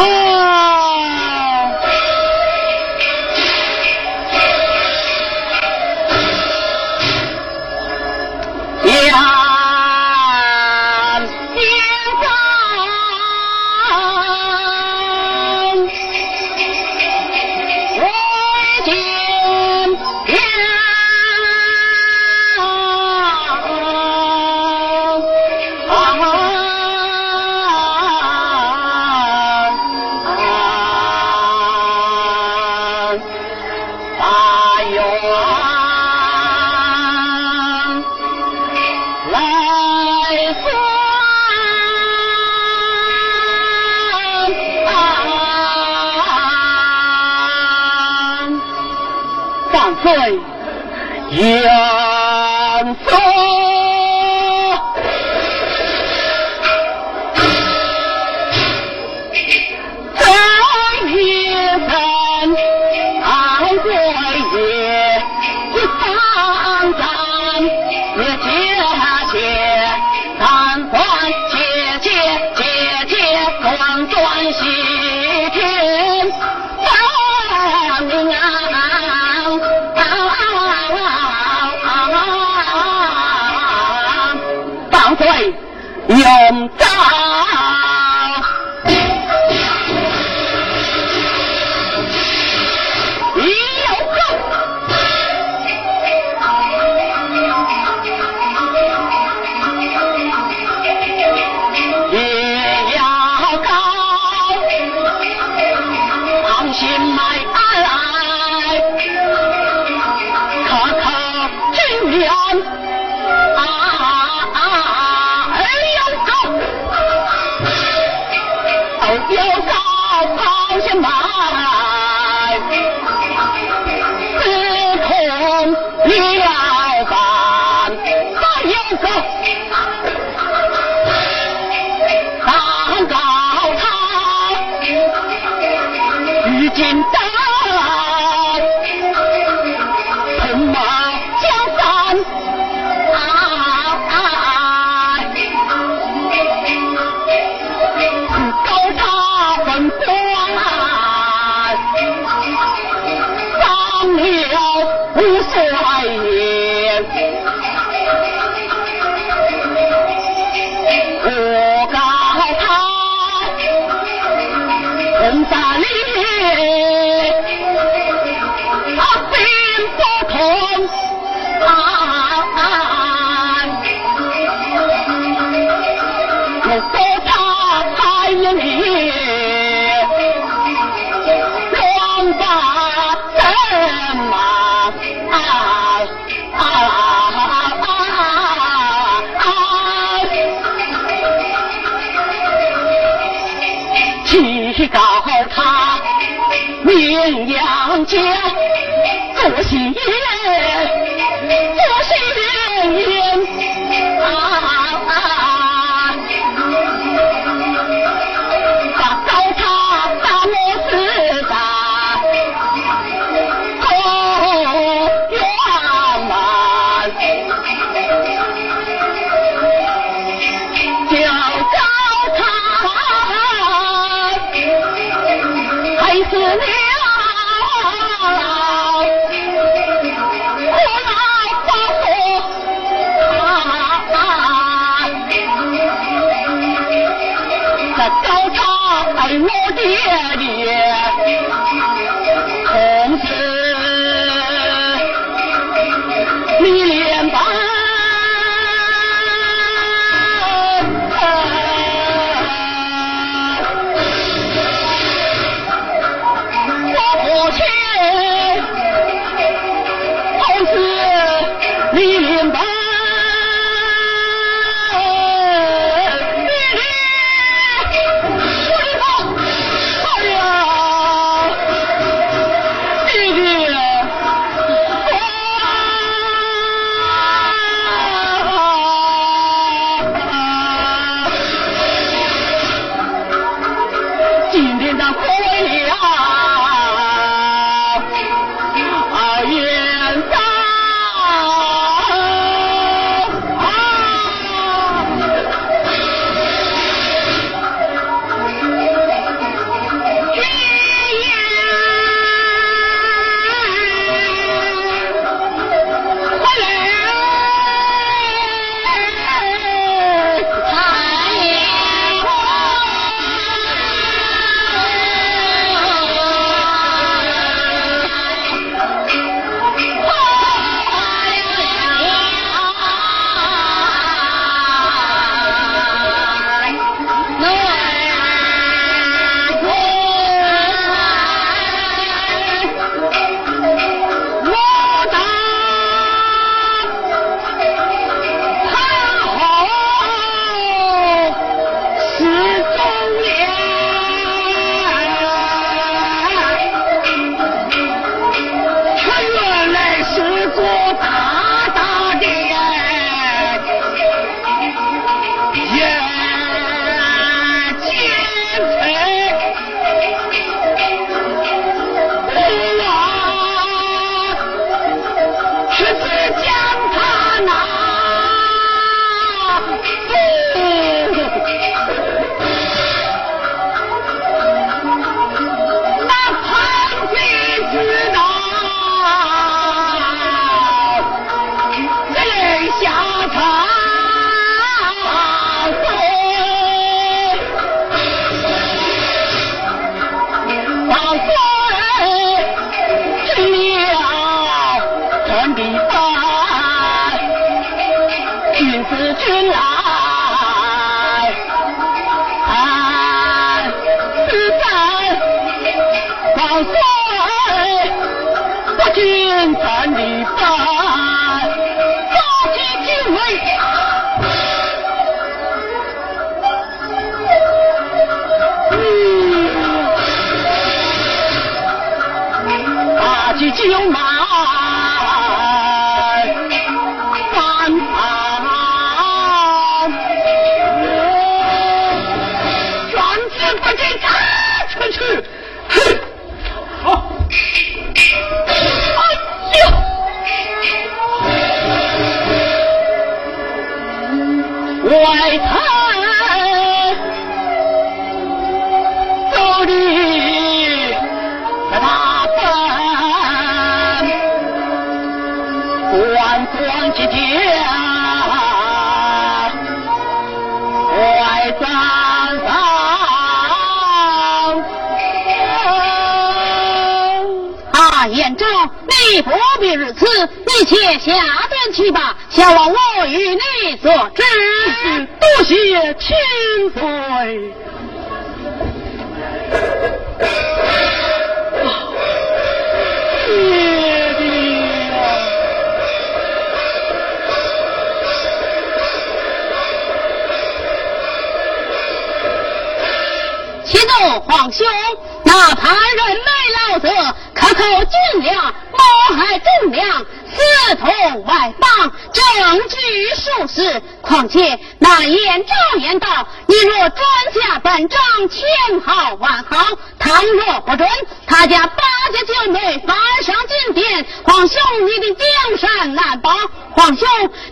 名扬江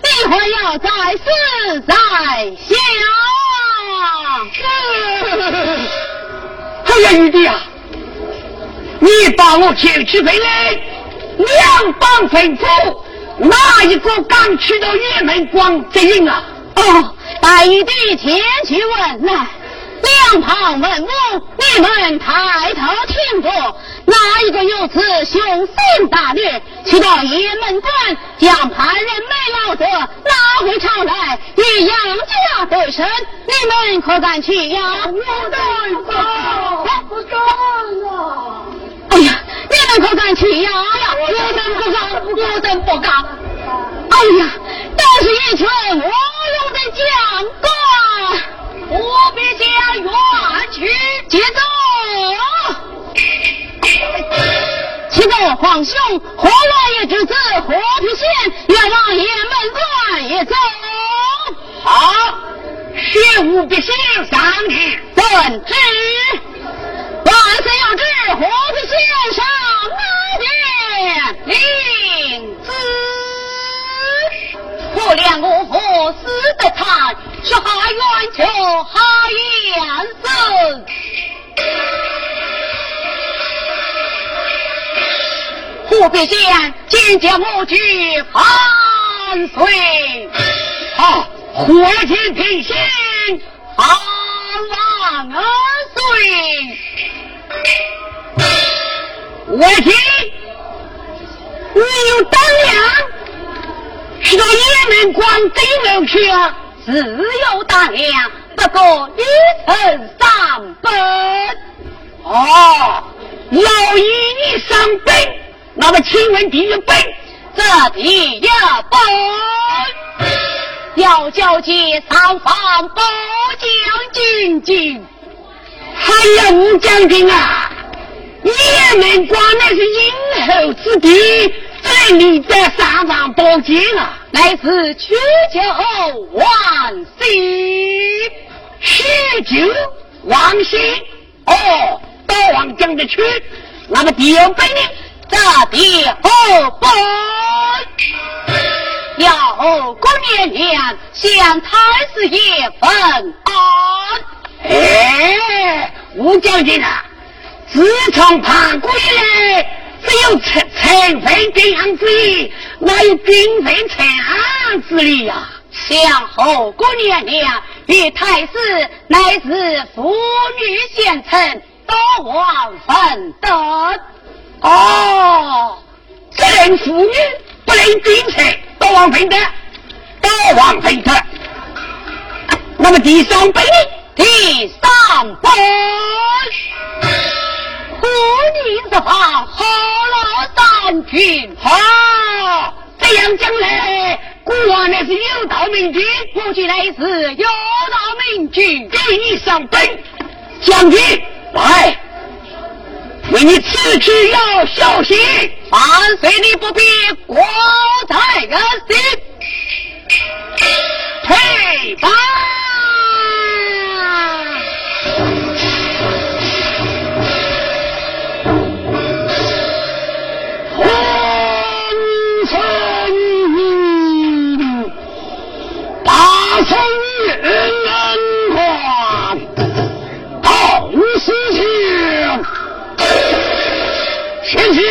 你会要再死在下。哎呀，玉帝啊，你把我前去飞来，两帮匪夫，哪一个敢去到玉门关接应啊？哦，大玉帝前去问来。两旁文武，你们抬头听着，哪一个有此凶险大略？去到雁门关，将派人没老者拉回朝来，与杨家对审。你们可敢去呀？我敢不不敢啊！哎呀，你们可敢去呀？我等不敢，我等不敢。哎呀，都是一群无用的将官，我必将冤屈，接走。启奏皇兄，何王爷之子何皮县愿王爷门关一走。好，谢武必行上旨，遵旨。万岁要旨，何皮县上哪边领旨。可怜我父死得惨，是害冤仇，害严死。虎必县今见母举万岁，啊，火箭平心，万万岁！我听你有胆量，是到雁门关对门去啊？自有胆量，不过一层三本。哦，老爷你伤兵，那么请问第一本？这第一本要交接三方保将军军。哎呀，吴将军啊，雁门关的是殷后之地，怎你在上方保荐啊？乃是屈求万岁，许久王心哦，大王讲的去。那么第二本呢？这第二本要过年年向太师爷分安。哎，吴将军啊，自从叛国以来，只有臣臣妃这样之意，哪有君臣臣安之理呀、向后过年年与太师乃是妇女贤臣，多王分得。哦，只能妇女，不能君臣，多王分得，多王分得。那么第三本呢？第三本，虎宁之方，何老三军。好，这样讲来，国王乃是有道明君，估计乃是有道明君。给你上本，将军来，为你此去要小心。万岁，你不必过在人心。退吧。大圣人光，道事情，天将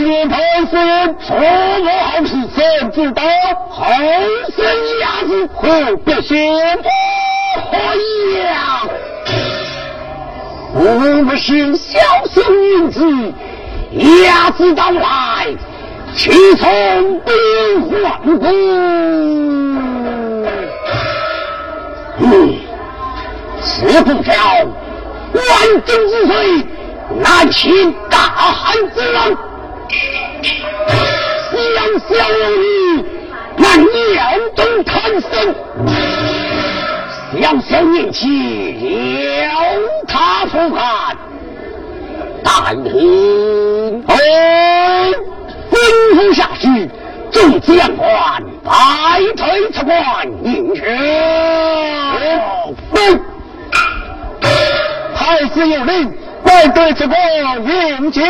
参见太师人，说我好事，怎知道后生伢子何必先不何呀？我不是小小女子，伢子到来，去从兵换兵。嗯，此不叫万众之岁，难擒大汉之人。想小女，那年中贪生。小小年纪了他不敢，但听哎，吩咐下去，众将官摆退出关迎去。师有令，万队之功迎接。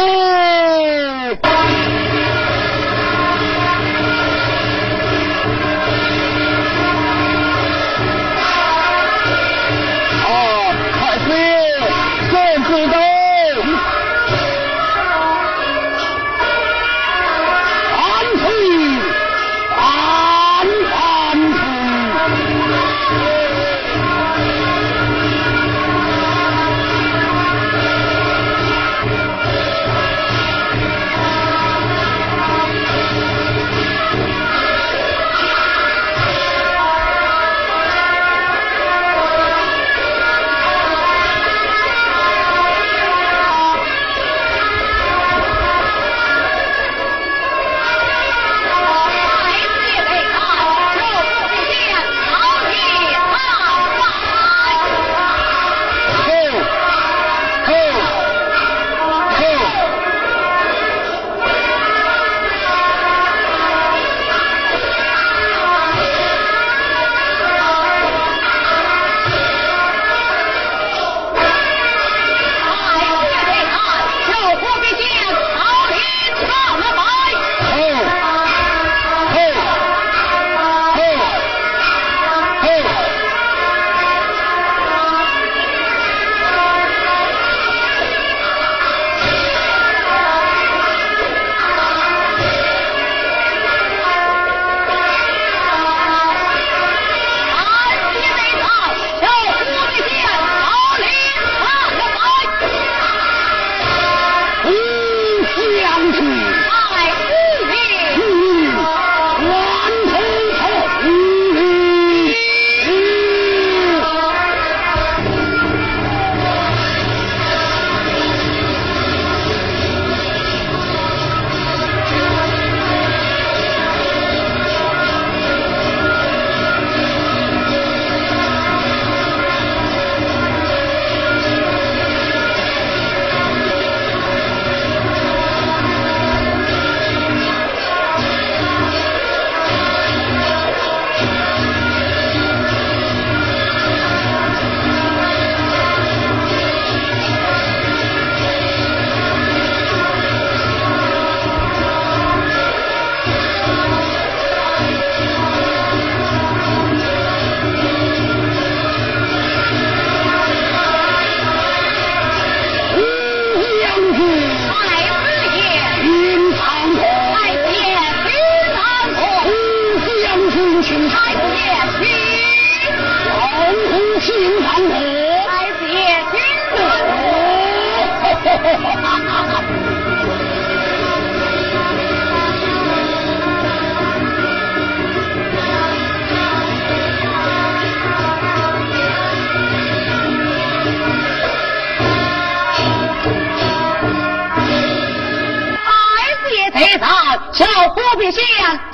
叫郭碧仙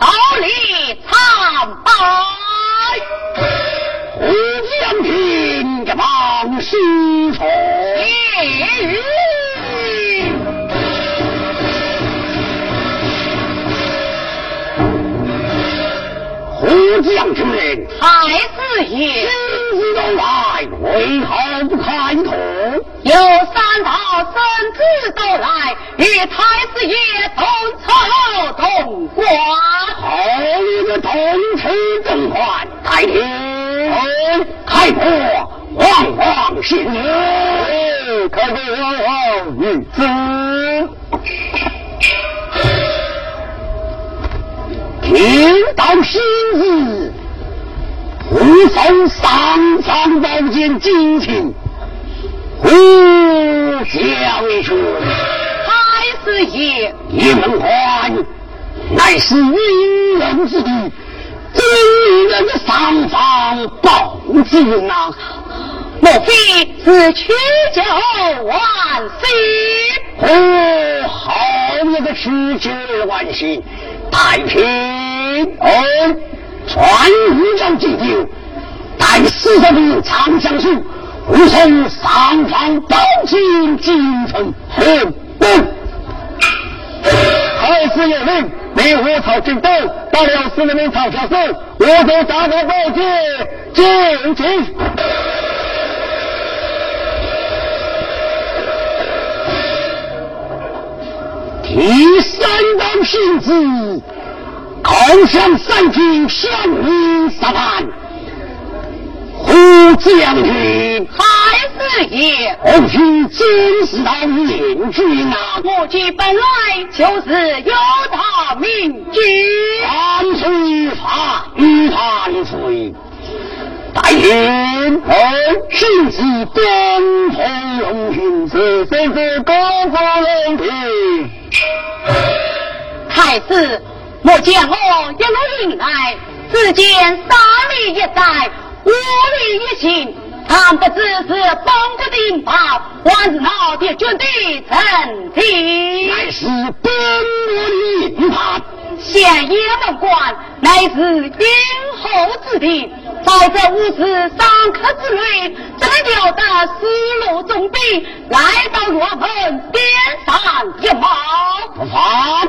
早里参拜。胡将军一望失宠。胡将军，才是也。身子，为何不开口？有三道圣旨到来，与太子爷同朝同冠，同起正冠。太平，太伯，皇皇是你，可得玉旨？听到今日，不守上苍高见，尽情。乌将军，太是爷一门关乃是阴阳之地这上方报之云莫非是曲酒万岁。哦好一个曲酒万姓太平哦传云将进酒带四十名长枪手吾从上房包进京城，后宫。好师有令，你我朝进宫，到了司面朝下寿，我等打个报捷进京。第三等信子，叩降三军，相迎十万。胡将军，太师爷，我军真是到明君啊！我军本来就是有他明君，万岁法与万岁。大人，臣子东风龙军，是高风龙庭。太师，莫见我一路迎来，只见三里一寨，五里一行，倘不知是风国顶炮，还是哪的军队成敌？乃是本国的叛。县爷门关乃是殷后之地，在这五十三刻之内，怎能料得四路重兵来到若门，点上一毛？不犯，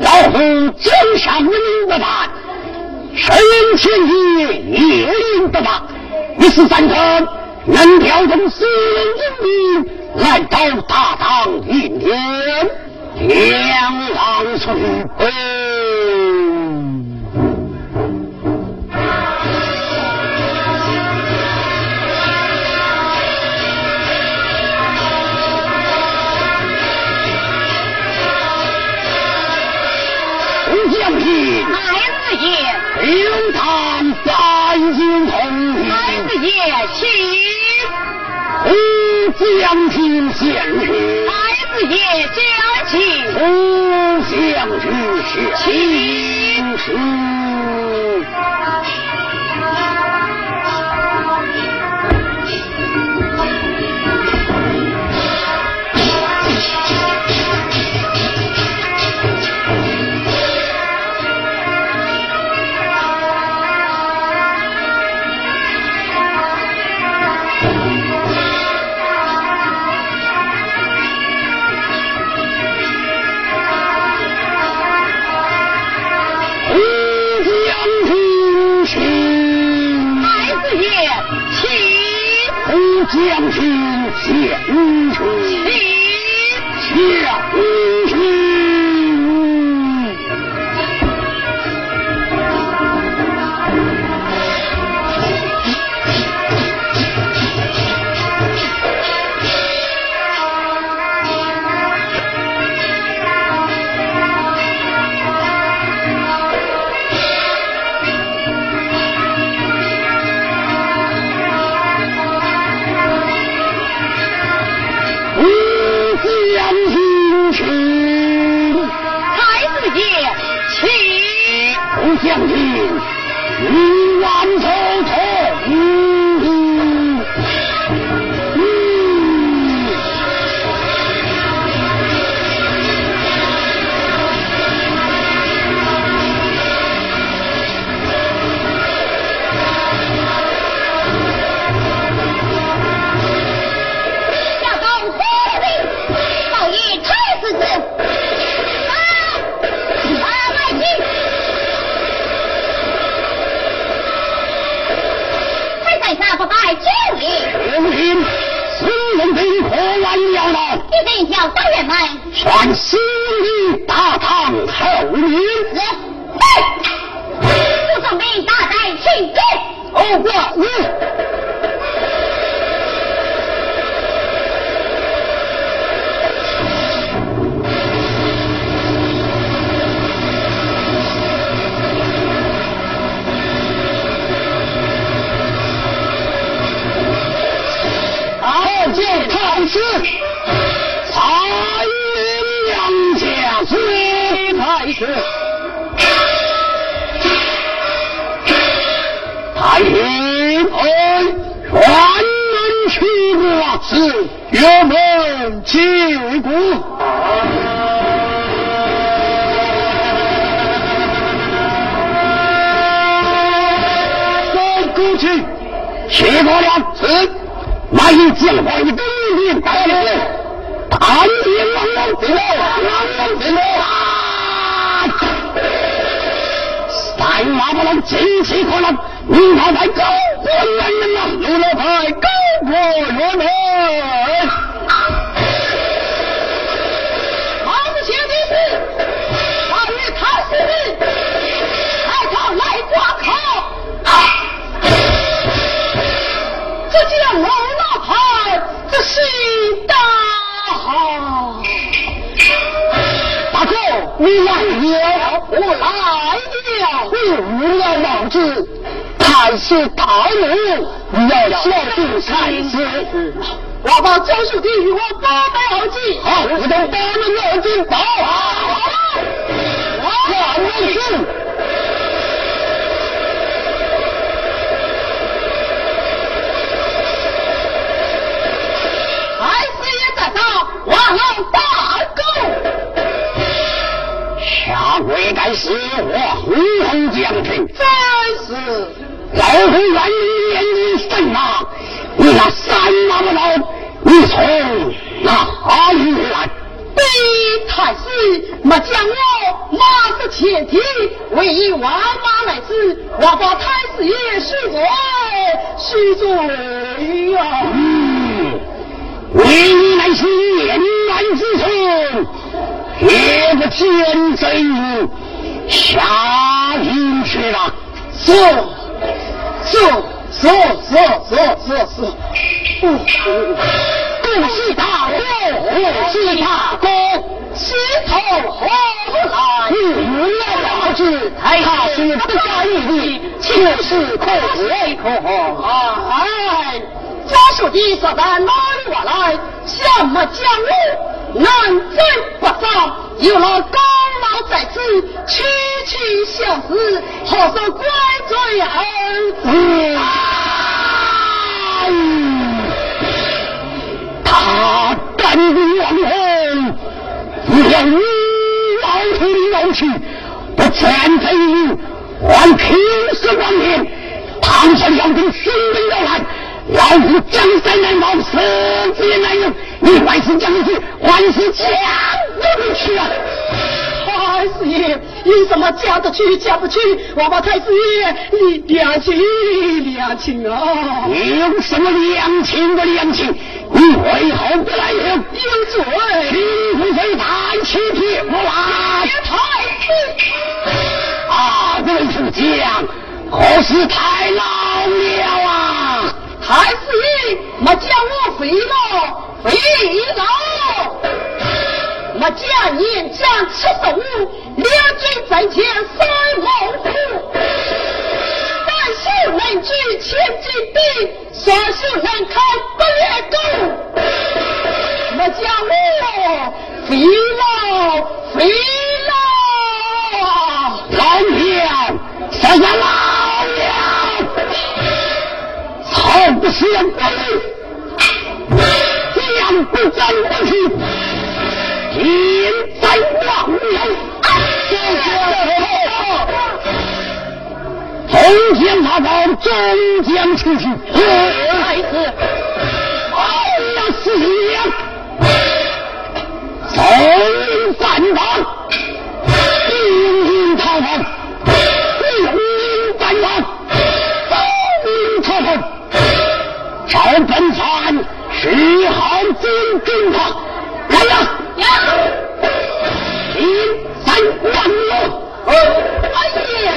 老夫真上人不犯，神前爷夜令不犯。一时三刻能调动四人精兵来到大唐应天，两王出谈，三军同太行，师爷，请。将军先去，太子爷将军。将军先去。将军见。老头的老去，不战贼人，还平时光年。唐山要兵雄兵要来，老夫江山难保，死子也难容。你还是将军，还是将不去啊！太师爷，有什么嫁得去嫁不去？我把太师爷，你两情两情啊！你有什么两情不两情？你为何不来人？有罪！秦不妃太欺骗我来！太子啊，位主将，何时太老了啊？太师爷，莫将我废了，废了！我家年将七十五，两军在前赛猛虎，单手能举千斤兵，双手能扛百月弓。我将我废了，废了！老娘，什么老娘？草不是人鬼，将不争不去。天在望有，中将他报，中将出去，太子，哎呀，四娘，走三方，兵营逃跑，兵营三方，兵营逃跑，赵本川十号进军他，来呀！呀！一三万六，哎呀！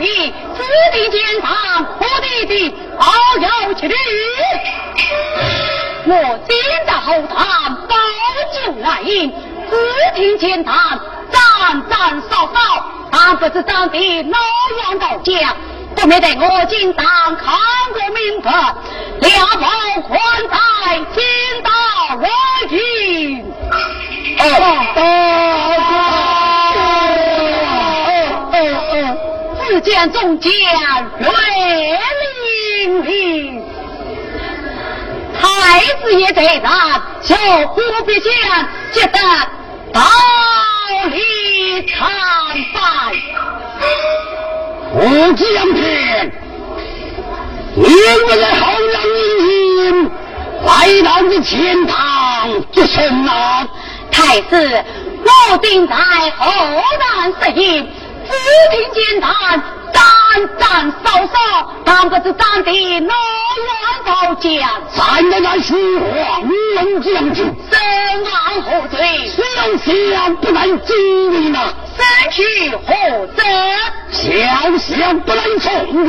你子弟见堂，我弟弟好要去。我今在后堂保救来迎，子弟见堂战战扫扫，但不知当地哪样高将，不免得我今当看过名分，两王宽待，天道我迎。只见众将瑞凛凛，太子爷在上，求虎必将接得道理参拜。胡将军，你不是后让英英来到你前堂做甚啊？太子，我定在后堂设宴。只听见他战战烧烧，当个是战的那乱刀将，咱的那虚黄龙将军，身亡何罪？小小不能经历呢，身去何责？小小不能从你，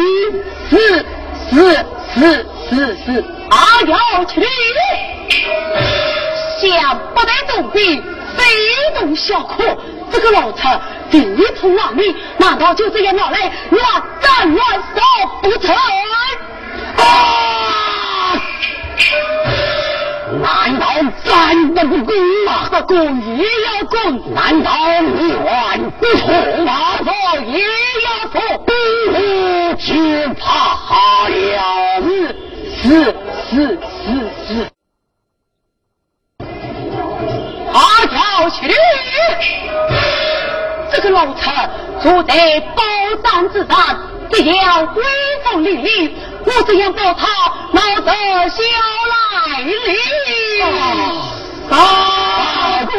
是是是是是，阿要去，想不得动兵，非动小可。这个老贼第一次亡命，难道就这样闹来乱战乱杀不成？啊！难道战得不公吗？攻也要攻，难道乱不错吗？错也要错，不就怕了？是是是是，阿去！这个老臣做得包战之战，必要威风凛凛。我这样报他，老子小来临。大哥，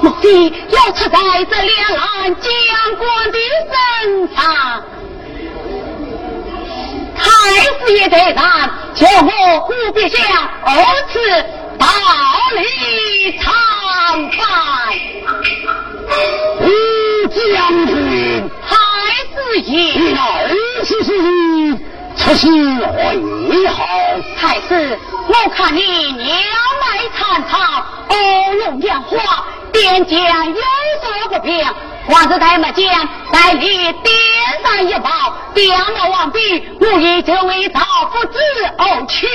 目的要出在这两岸将官的身上。太师爷在场，求我顾陛下二次到礼参拜。吴将军，太子爷，次是出席会好？太师，我看你娘来参朝，欧龙养花，边疆有所不便。皇子太没将在你殿上一报，殿我王毕，我也就为造福子而去。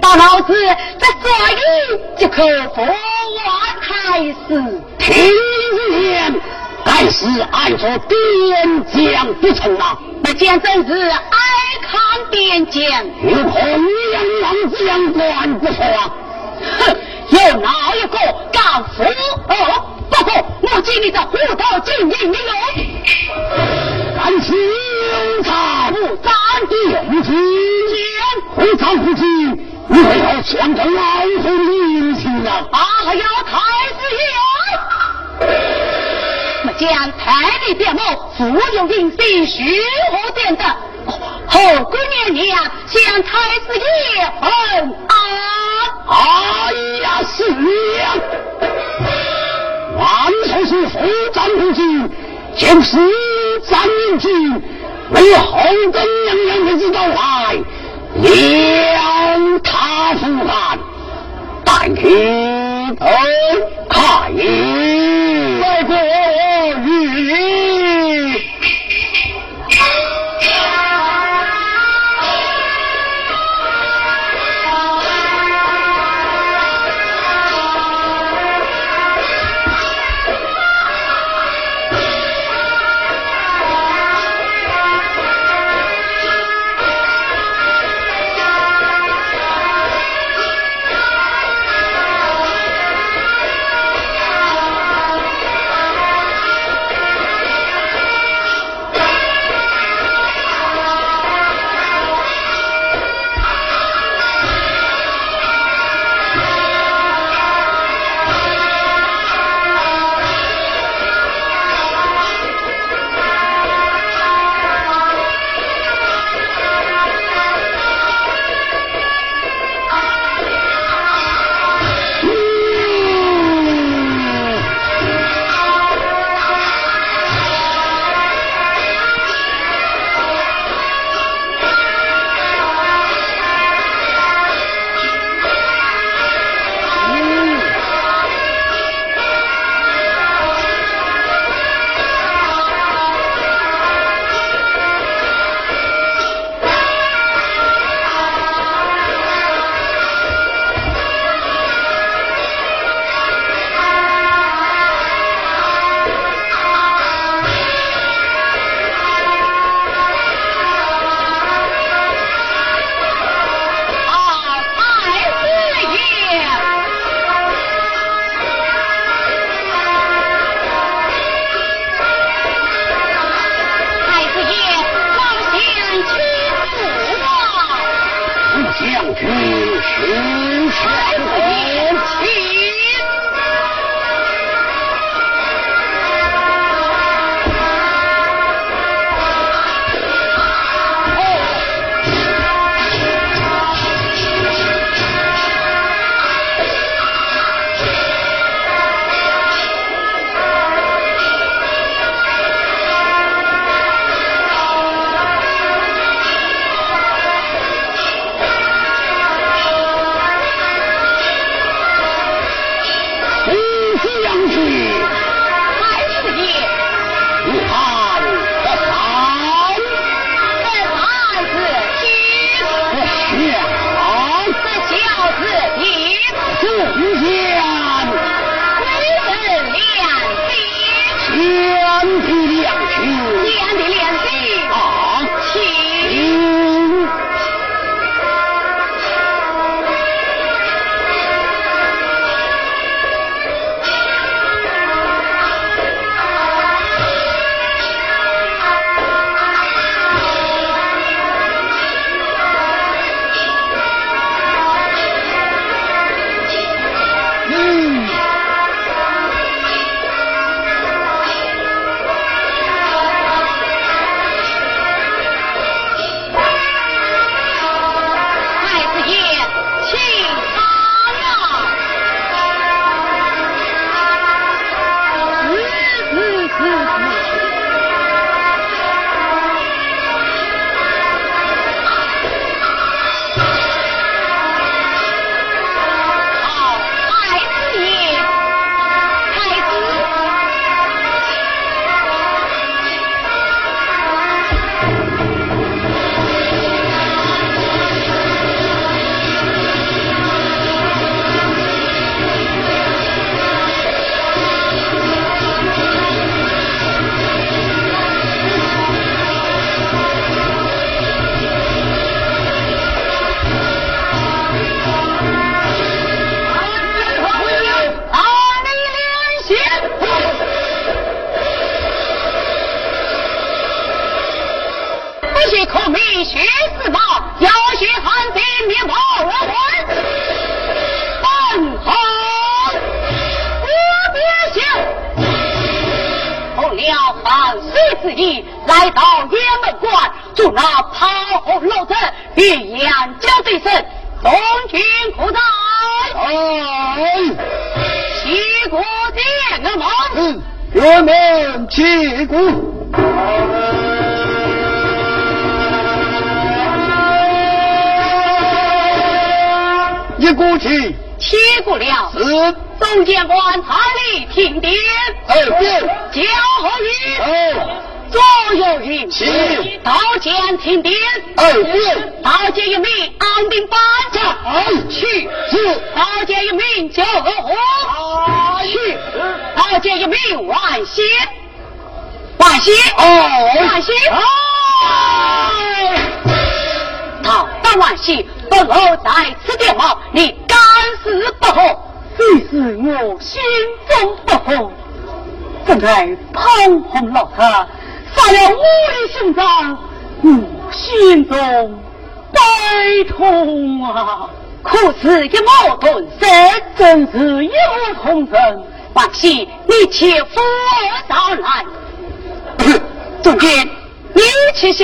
到老子这所以即可服我太师。听言，该是按着边疆不成啊！那将真是爱看边疆，有空养王将官不错啊！哼，有哪一个敢服哦？不过我见你这虎头精英没有？敢修长不斩用之剑，会长不进，你还要想着老夫的英情啊？啊呀，太子爷！将太尉点某富有隐私，虚何点的？后姑娘娘向太子爷问安。哎呀，是呀！万寿是非战不进，就是战不进，为后宫娘娘的知道来，两他 ful 汉，但去头开外国语。Ooh.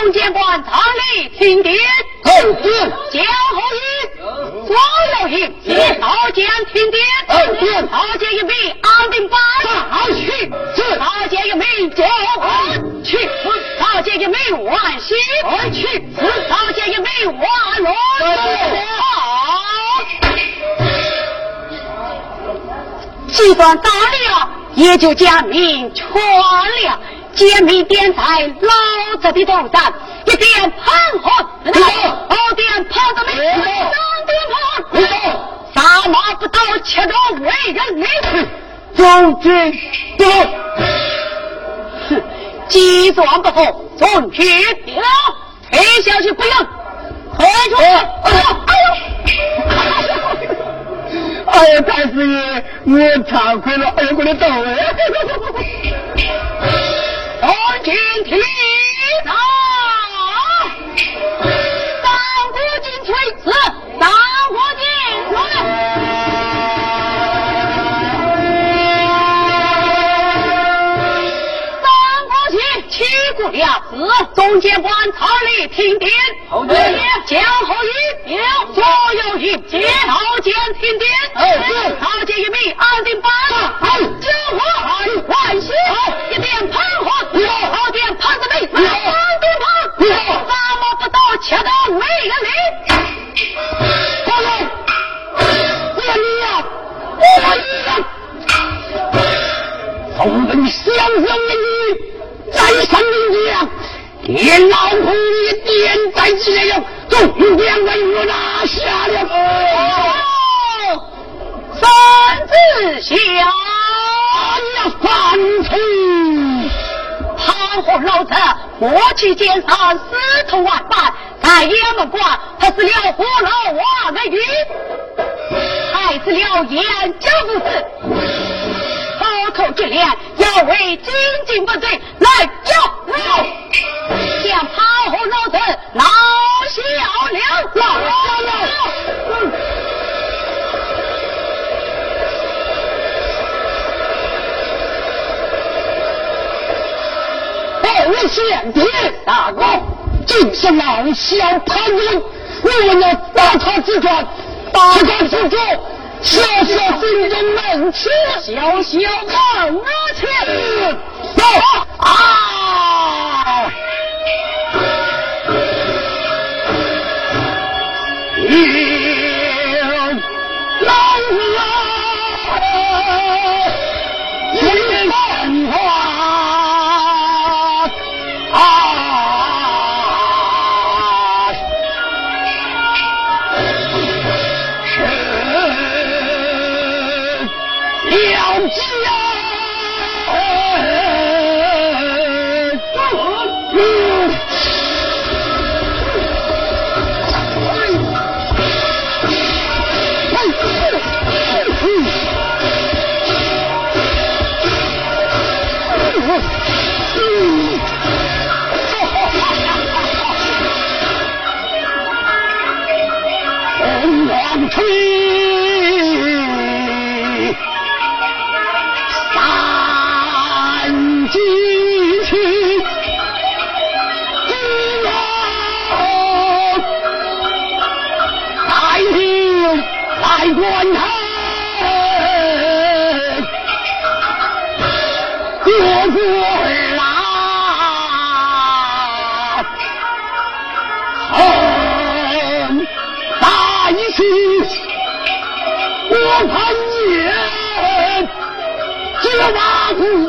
总监官查理停电，二变，将后一，左右一，刀剑停电，二变，刀剑一名安定班长去，是刀剑一名九官去，刀剑一名万喜去，刀剑一名万龙既算打了，也就将命全了。奸民点在老子的头上，一点盘红，二点盘子没，三点炮，杀马不到，七着为人民。总之不哼，计算不好，总决定了，退下去不用，退出去。哎呦！哎呀，太师爷，我惭愧了，哎呀，我 的头哎！总军听到，三国进退是三国进退。三国起，七国了子，中间官查理停电，后殿将后一了，左右一接刀剑停电，刀剑一名安定班，救火且到没人来。公公，我要你呀、啊，我一样，从相的你，战上的你样，连，老虎也点在几年用，将我拿下了。三字响，你要。潘洪老子过去见杀，死头万般，在雁门关，他是了活老王的云，还是了燕家父子，口口之言要为精进不罪来交我，将潘洪老子拿下了，拿下了。我先爹大哥，竟是老小潘军，我们要打他之转，打他之主，小小心中门气，小小门气，走啊！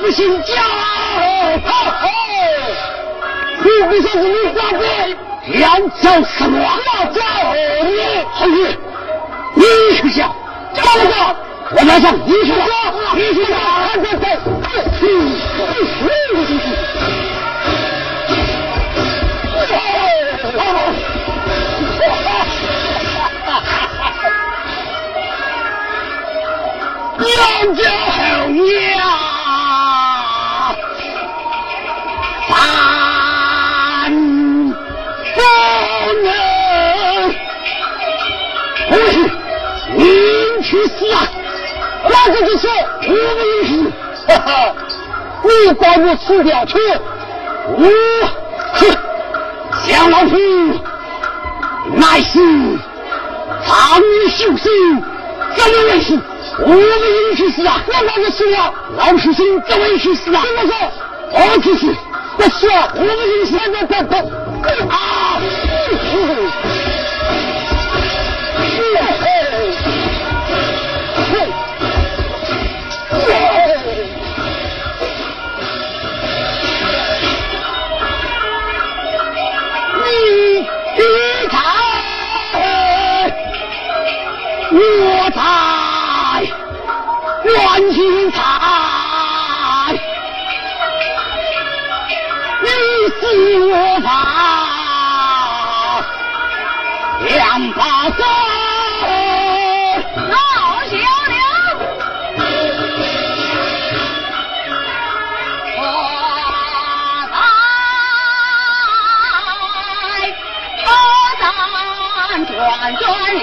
不姓家，好好，你不说是你家的？要走什么？要走你，好你，你去想，走不走？我马上你去走，你去走，走走走，嗯娘家好娘。三不能，不是你去死啊！那个就是我们是，哈哈！你把我死掉去，我哼！小老虎乃是长于修行，怎么回事？我们允许死啊！那那个死了，老实心怎么允许死啊？怎么说？我只是。我说，我们现在在等啊！你离开，我在关心他。我把两把刀，老小娘，我在车站转转里，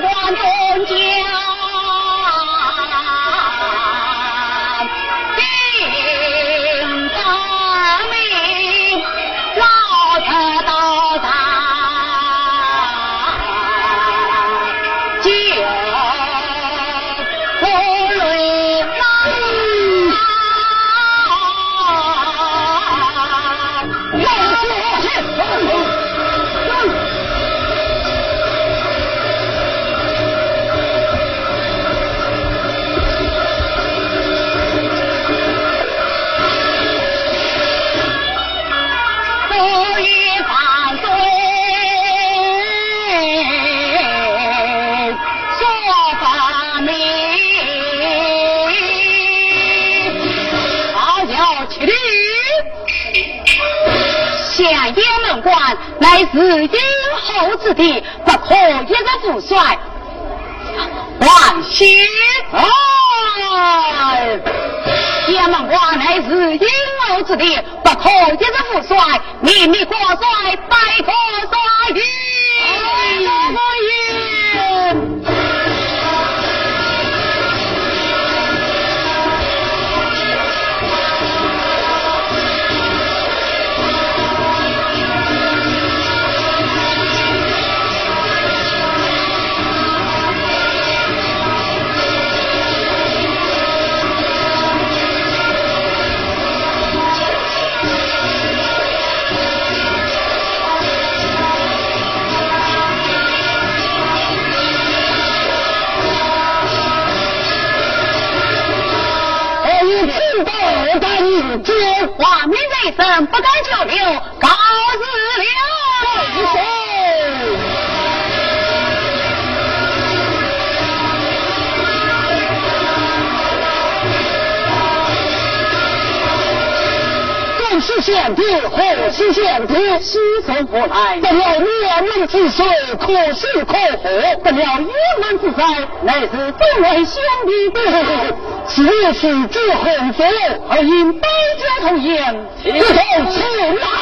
关东乃是殷后之地，不可一日父帅。万幸！哎，剑门关乃是殷后之地，不可一日父帅。秘密国帅，拜国帅爷。话明人生，不敢久留，告辞了。正是贤弟，何是贤弟？西从何来？得了灭门之水，可喜可贺；得了一门之灾，乃是众位兄弟的。此事之后所，而因百家同言，此后此来。